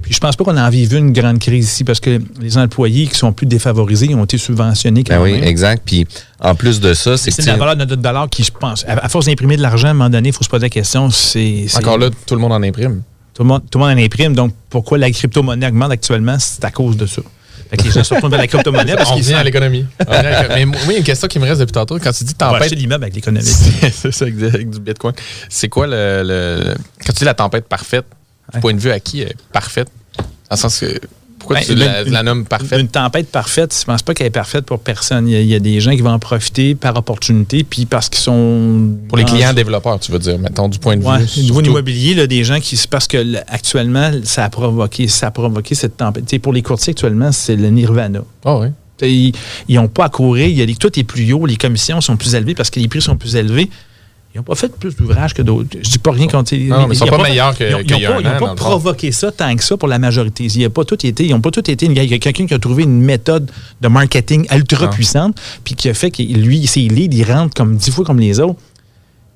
Speaker 7: Puis je pense pas qu'on en vive une grande crise ici parce que les employés qui sont plus défavorisés ont été subventionnés quand
Speaker 5: Ben oui, exact. Puis en plus de ça, c'est que
Speaker 7: C'est la valeur de notre dollar qui, je pense, à, à force d'imprimer de l'argent, à un moment donné, il faut se poser la question. C'est-
Speaker 6: Encore là, tout le monde en imprime.
Speaker 7: Tout le monde, tout le monde en imprime. Donc, pourquoi la crypto-monnaie augmente actuellement? C'est à cause de ça. Fait que les gens se retournent vers la crypto-monnaie parce qu'ils
Speaker 6: à
Speaker 7: sont-
Speaker 6: l'économie. À l'éco- Mais moi, il y a une question qui me reste depuis tantôt. Quand tu dis tempête.
Speaker 7: l'immeuble avec l'économie. *laughs*
Speaker 6: C'est ça, avec du- Bitcoin. C'est quoi le, le- Quand tu dis la tempête parfaite, du point de vue à qui est parfaite? Dans le sens que. Pourquoi
Speaker 7: Ben,
Speaker 6: tu
Speaker 7: une-
Speaker 6: la, la nommes parfaite?
Speaker 7: Une tempête parfaite, je pense pas qu'elle est parfaite pour personne. Il y, a, il y a des gens qui vont en profiter par opportunité, puis parce qu'ils sont.
Speaker 6: Pour les clients développeurs, tu veux dire, mettons, du point de
Speaker 7: Ouais,
Speaker 6: vue.
Speaker 7: au niveau immobilier, là, des gens qui. Parce que là, actuellement, ça a provoqué, ça a provoqué cette tempête. Tu sais, pour les courtiers, actuellement, c'est le nirvana.
Speaker 6: Ah oui.
Speaker 7: Tu sais, Ils n'ont pas à courir. Il y a les- tout est plus haut, les commissions sont plus élevées parce que les prix sont plus élevés. Ils n'ont pas fait plus d'ouvrages que d'autres. Je dis pas rien contre.
Speaker 6: Non, mais ils sont pas meilleurs que-
Speaker 7: Ils n'ont
Speaker 6: qu'il y a un
Speaker 7: pas, ils ont pas provoqué ça tant que ça pour la majorité. Il y a pas tout été. Ils n'ont pas tout été. Il y a quelqu'un qui a trouvé une méthode de marketing ultra puissante, puis qui a fait que lui, ses leads, ils rentrent comme dix fois comme les autres.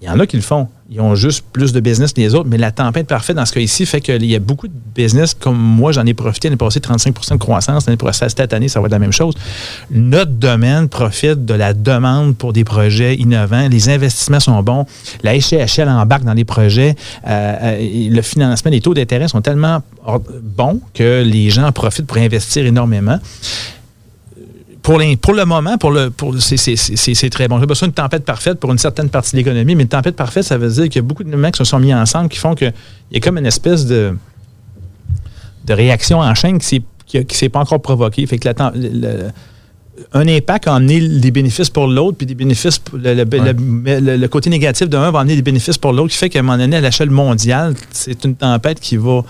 Speaker 7: Il y en a qui le font. Ils ont juste plus de business que les autres, mais la tempête parfaite dans ce cas-ci fait qu'il y a beaucoup de business, comme moi, j'en ai profité l'année passée, 35% de croissance. L'année prochaine, cette année, ça va être la même chose. Notre domaine profite de la demande pour des projets innovants. Les investissements sont bons. La HCHL embarque dans les projets. Euh, euh, le financement, les taux d'intérêt sont tellement bons que les gens en profitent pour investir énormément pour, pour le moment, pour le, pour, c'est, c'est- c'est- c'est très bon. J'ai besoin d'une tempête parfaite pour une certaine partie de l'économie, mais une tempête parfaite, ça veut dire qu'il y a beaucoup de mecs qui se sont mis ensemble qui font qu'il y a comme une espèce de, de réaction en chaîne qui ne s'est pas encore provoquée. Fait que la, le- un impact a amené des bénéfices pour l'autre, puis des bénéfices, pour le, le- le- le- le côté négatif d'un va amener des bénéfices pour l'autre, qui fait qu'à un moment donné, à l'échelle mondiale, c'est une tempête qui va.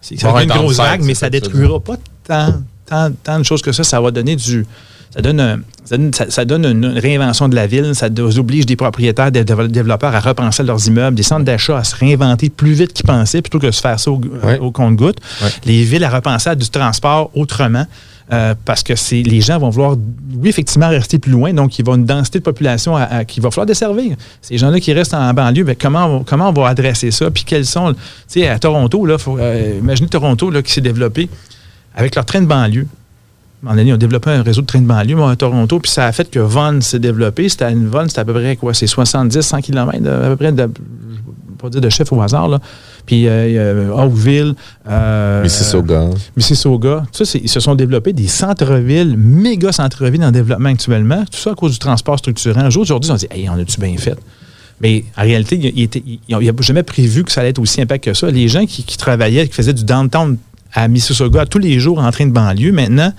Speaker 7: c'est- Ça
Speaker 6: Va un
Speaker 7: une grosse vague, mais ça
Speaker 6: ça,
Speaker 7: détruira pas tant, tant, tant de choses que ça. Ça va donner du. Ça donne, un- ça donne, ça- ça donne une réinvention de la ville. Ça oblige des propriétaires, des développeurs à repenser leurs immeubles, des centres d'achat à se réinventer plus vite qu'ils pensaient plutôt que de se faire ça au, au compte-goutte. Les villes à repenser à du transport autrement. euh, parce que c'est les gens vont vouloir, oui, effectivement, rester plus loin. Donc, il va une densité de population à- à- qu'il va falloir desservir. Ces gens-là qui restent en banlieue, ben, comment, on, comment on va adresser ça? Puis, quels sont. Tu sais, à Toronto, là, faut, euh, imaginez Toronto là, qui s'est développé avec leur train de banlieue. Un donné, ils ont développé un réseau de trains de banlieue moi, à Toronto, puis ça a fait que Vaughan s'est développé. C'était une Vaughan, c'était à peu près quoi? C'est 70, 100 km, à peu près, de, je vais pas dire de chef au hasard, là. Puis euh, a Oakville. euh,
Speaker 5: Mississauga.
Speaker 7: Mississauga. Tout ça, c'est- ils se sont développés des centres-villes, méga centres-villes en développement actuellement. Tout ça à cause du transport structurant. Un jour, aujourd'hui, on dit, hey, on a-tu bien fait? Mais en réalité, il n'y a jamais prévu que ça allait être aussi impact que ça. Les gens qui, qui travaillaient, qui faisaient du downtown à Mississauga tous les jours en train de banlieue, maintenant,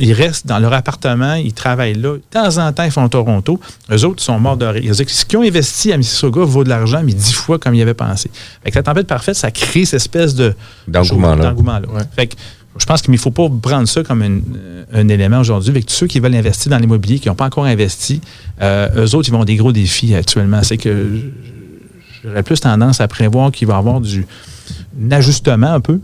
Speaker 7: ils restent dans leur appartement, ils travaillent là. De temps en temps, ils font Toronto. Eux autres, ils sont morts de rire. Ce qu'ils ont investi à Mississauga vaut de l'argent, mais dix fois comme ils avaient pensé. Fait que la tempête parfaite, ça crée cette espèce de
Speaker 5: D'engouement-là.
Speaker 7: Fait que je pense qu'il ne faut pas prendre ça comme un, un élément aujourd'hui. Avec tous ceux qui veulent investir dans l'immobilier, qui n'ont pas encore investi, euh, eux autres, ils vont avoir des gros défis actuellement. C'est que j'aurais plus tendance à prévoir qu'il va y avoir du un ajustement un peu.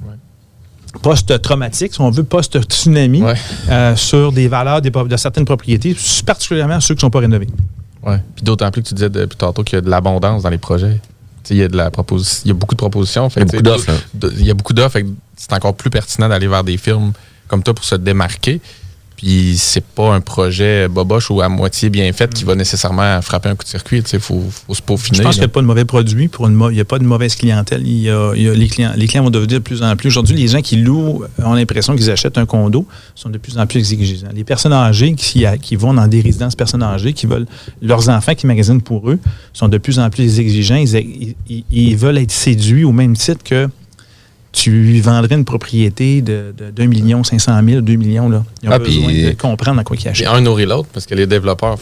Speaker 7: Post-traumatique, si on veut, post-tsunami, euh, sur des valeurs des de certaines propriétés, particulièrement ceux qui ne sont pas rénovés.
Speaker 6: Ouais. Puis d'autant plus que tu disais depuis tantôt qu'il y a de l'abondance dans les projets. Il y, a de la proposi- il y a beaucoup de propositions. Fait
Speaker 5: Il y a beaucoup d'offres, hein.
Speaker 6: Il y a beaucoup d'offres. C'est encore plus pertinent d'aller vers des firmes comme toi pour se démarquer. Puis c'est pas un projet boboche ou à moitié bien fait qui va nécessairement frapper un coup de circuit. Il faut, faut se peaufiner.
Speaker 7: Je pense qu'il n'y a pas de mauvais produit, pour une il n'y a pas de mauvaise clientèle. Il y a, il y a les, clients, les clients vont devenir de plus en plus. Aujourd'hui, les gens qui louent ont l'impression qu'ils achètent un condo, sont de plus en plus exigeants. Les personnes âgées qui, qui vont dans des résidences personnes âgées, qui veulent leurs enfants qui magasinent pour eux, sont de plus en plus exigeants. Ils, ils- ils veulent être séduits au même titre que tu lui vendrais une propriété de, de, d'un million, cinq cent mille, deux millions. Là. Ils ont
Speaker 6: Ah,
Speaker 7: besoin
Speaker 6: puis-
Speaker 7: de comprendre à quoi ils achètent.
Speaker 6: un nourrit l'autre parce que les développeurs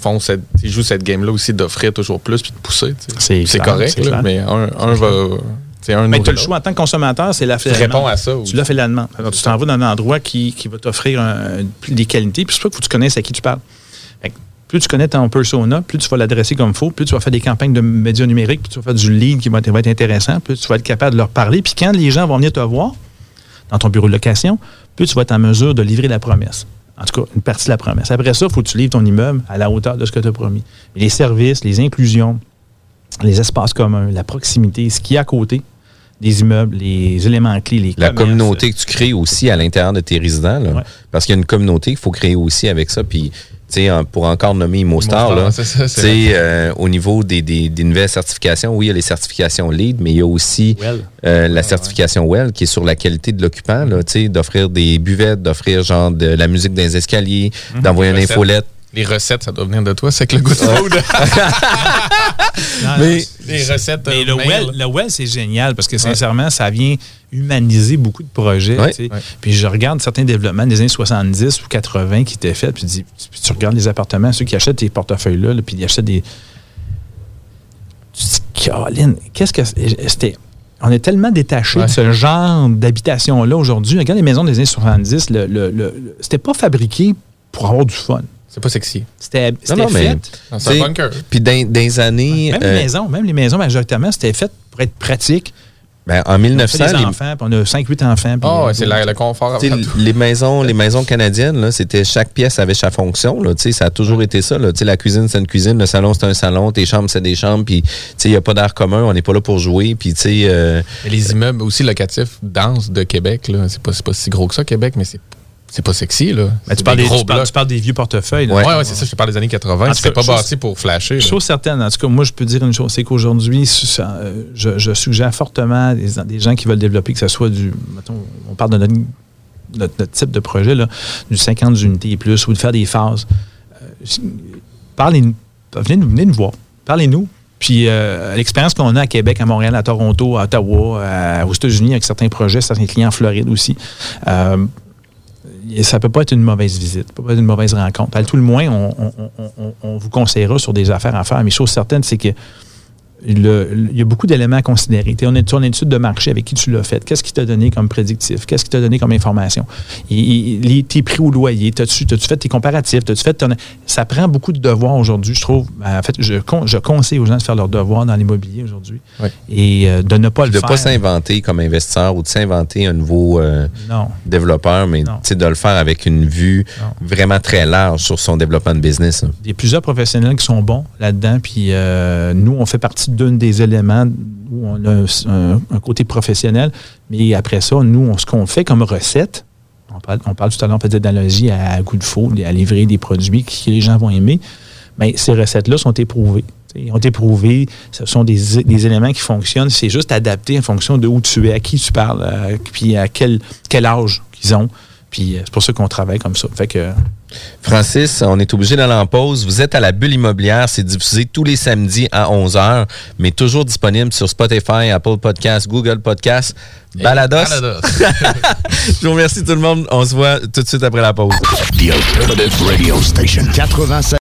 Speaker 6: font cette, ils jouent cette game-là aussi d'offrir toujours plus puis de pousser. tu sais.
Speaker 7: C'est
Speaker 6: C'est
Speaker 7: clair,
Speaker 6: correct,
Speaker 7: c'est
Speaker 6: là,
Speaker 7: clair.
Speaker 6: mais un, un va. un
Speaker 7: Mais tu as le choix en tant que consommateur, c'est la
Speaker 6: Tu réponds à ça
Speaker 7: Tu
Speaker 6: aussi.
Speaker 7: l'as fait la demande. Alors, tu t'en vas dans un endroit qui, qui va t'offrir un- des qualités, puis c'est faut que tu connaisses à qui tu parles. Plus tu connais ton persona, plus tu vas l'adresser comme il faut, plus tu vas faire des campagnes de médias numériques, plus tu vas faire du lead qui va être, va être intéressant, plus tu vas être capable de leur parler. Puis quand les gens vont venir te voir dans ton bureau de location, plus tu vas être en mesure de livrer la promesse. En tout cas, une partie de la promesse. Après ça, il faut que tu livres ton immeuble à la hauteur de ce que tu as promis. Les services, les inclusions, les espaces communs, la proximité, ce qu'il y a à côté des immeubles, les éléments clés, les
Speaker 5: La
Speaker 7: commerces.
Speaker 5: communauté que tu crées aussi à l'intérieur de tes résidents. là. Parce qu'il y a une communauté qu'il faut créer aussi avec ça. Puis, tu sais, en- pour encore nommer ImoStar, là,
Speaker 6: c'est ça, c'est
Speaker 5: euh, au niveau des, des- des nouvelles certifications, oui, il y a les certifications LEED, mais il y a aussi
Speaker 7: Well.
Speaker 5: euh, la certification WELL qui est sur la qualité de l'occupant, là, d'offrir des buvettes, d'offrir genre de la musique dans les escaliers,
Speaker 7: Mhm.
Speaker 5: d'envoyer une
Speaker 6: recettes.
Speaker 5: infolette.
Speaker 6: Les recettes, ça doit venir de toi, c'est que le good food. *laughs*
Speaker 7: Non,
Speaker 6: mais les recettes.
Speaker 7: Mais
Speaker 6: euh,
Speaker 7: le well, le well, c'est génial parce que sincèrement, ça vient humaniser beaucoup de projets.
Speaker 5: Ouais.
Speaker 7: Puis je regarde certains développements des années 70 ou 80 qui étaient faits, puis, tu regardes les appartements, ceux qui achètent tes portefeuilles-là, là, puis ils achètent des. Tu te dis, Caroline, qu'est-ce que c'est- c'était. On est tellement détaché de ce genre d'habitation-là aujourd'hui. Regarde les maisons des années 70, le, le- le- le- c'était pas fabriqué pour avoir du fun.
Speaker 6: C'est pas sexy.
Speaker 7: C'était fait.
Speaker 6: Non, c'est un bunker.
Speaker 5: Puis dans, dans les années.
Speaker 7: Même
Speaker 5: euh,
Speaker 7: les maisons, même les maisons, majoritairement, c'était fait pour être pratique.
Speaker 5: ben, en
Speaker 7: On a
Speaker 5: 1900,
Speaker 7: fait des
Speaker 5: les-
Speaker 7: enfants, puis on a 5-8 enfants. puis,
Speaker 6: Ah, ouais,
Speaker 7: euh,
Speaker 6: c'est le confort.
Speaker 5: Les maisons, les maisons canadiennes, là, c'était chaque pièce avait sa fonction. Là, Tu sais, ça a toujours été ça. Là. Tu sais, La cuisine, c'est une cuisine, le salon, c'est un salon, tes chambres, c'est des chambres. Puis, tu sais, il n'y a pas d'air commun, on n'est pas là pour jouer. Puis, tu sais, euh,
Speaker 6: les immeubles aussi locatifs denses de Québec, là, c'est pas, c'est pas si gros que ça, Québec, mais c'est, c'est pas sexy. Là. C'est
Speaker 7: tu, parles
Speaker 6: des
Speaker 7: des,
Speaker 6: gros
Speaker 7: tu, parles,
Speaker 6: blocs.
Speaker 7: tu parles des vieux portefeuilles. là.
Speaker 6: Ouais, ouais, c'est ça, je te parle des années 80.
Speaker 7: En tout
Speaker 6: C'était pas
Speaker 7: chose-
Speaker 6: bâti pour flasher.
Speaker 7: Chose certaine, en tout cas, moi, je peux dire une chose, c'est qu'aujourd'hui, euh, je, je suggère fortement des, des gens qui veulent développer, que ce soit du, mettons, on parle de notre, notre, notre type de projet, là, du 50 unités et plus, ou de faire des phases, euh, parlez-nous, venez, nous- venez nous voir, parlez-nous. Puis euh, l'expérience qu'on a à Québec, à Montréal, à Toronto, à Ottawa, à- aux États-Unis avec certains projets, certains clients en Floride aussi, euh, ça peut pas être une mauvaise visite, ça peut pas être une mauvaise rencontre. À tout le moins, on, on- vous conseillera sur des affaires à faire. Mais chose certaine, c'est que il y a beaucoup d'éléments à considérer. T'es- on est sur une étude de marché avec qui tu l'as fait. Qu'est-ce qui t'a donné comme prédictif? Qu'est-ce qui t'a donné comme information? Et- et- les- tes prix au loyer, t'as-tu fait tes comparatifs? T'as-tu fait ton- Ça prend beaucoup de devoirs aujourd'hui, je trouve. En fait, je, con- je conseille aux gens de faire leurs devoirs dans l'immobilier aujourd'hui et euh, de ne pas
Speaker 5: Puis
Speaker 7: le
Speaker 5: de
Speaker 7: faire.
Speaker 5: pas s'inventer comme investisseur ou de s'inventer un nouveau euh,
Speaker 7: Non.
Speaker 5: développeur, mais tu de le faire avec une vue vraiment très large sur son développement de business.
Speaker 7: Il y a plusieurs professionnels qui sont bons là-dedans. Puis euh, nous, on fait partie d'un des éléments où on a un, côté professionnel. Mais après ça, nous, ce qu'on fait comme recette, on parle, on parle tout à l'heure peut-être d'analogie à goût de faux, à livrer des produits que les gens vont aimer. Mais ces recettes-là sont éprouvées. Ils ont été prouvés, ce sont des, des éléments qui fonctionnent. C'est juste adapté en fonction de où tu es, à qui tu parles, à- puis à quel, quel âge qu'ils ont. Puis euh, c'est pour ça qu'on travaille comme ça. Fait que
Speaker 5: Francis, on est obligé d'aller en pause. Vous êtes à la bulle immobilière. C'est diffusé tous les samedis à 11h, mais toujours disponible sur Spotify, Apple Podcasts, Google Podcasts, Balados.
Speaker 6: Balados. *laughs*
Speaker 5: Je vous remercie tout le monde. On se voit tout de suite après la pause.
Speaker 9: The Alternative Radio Station.
Speaker 10: 96.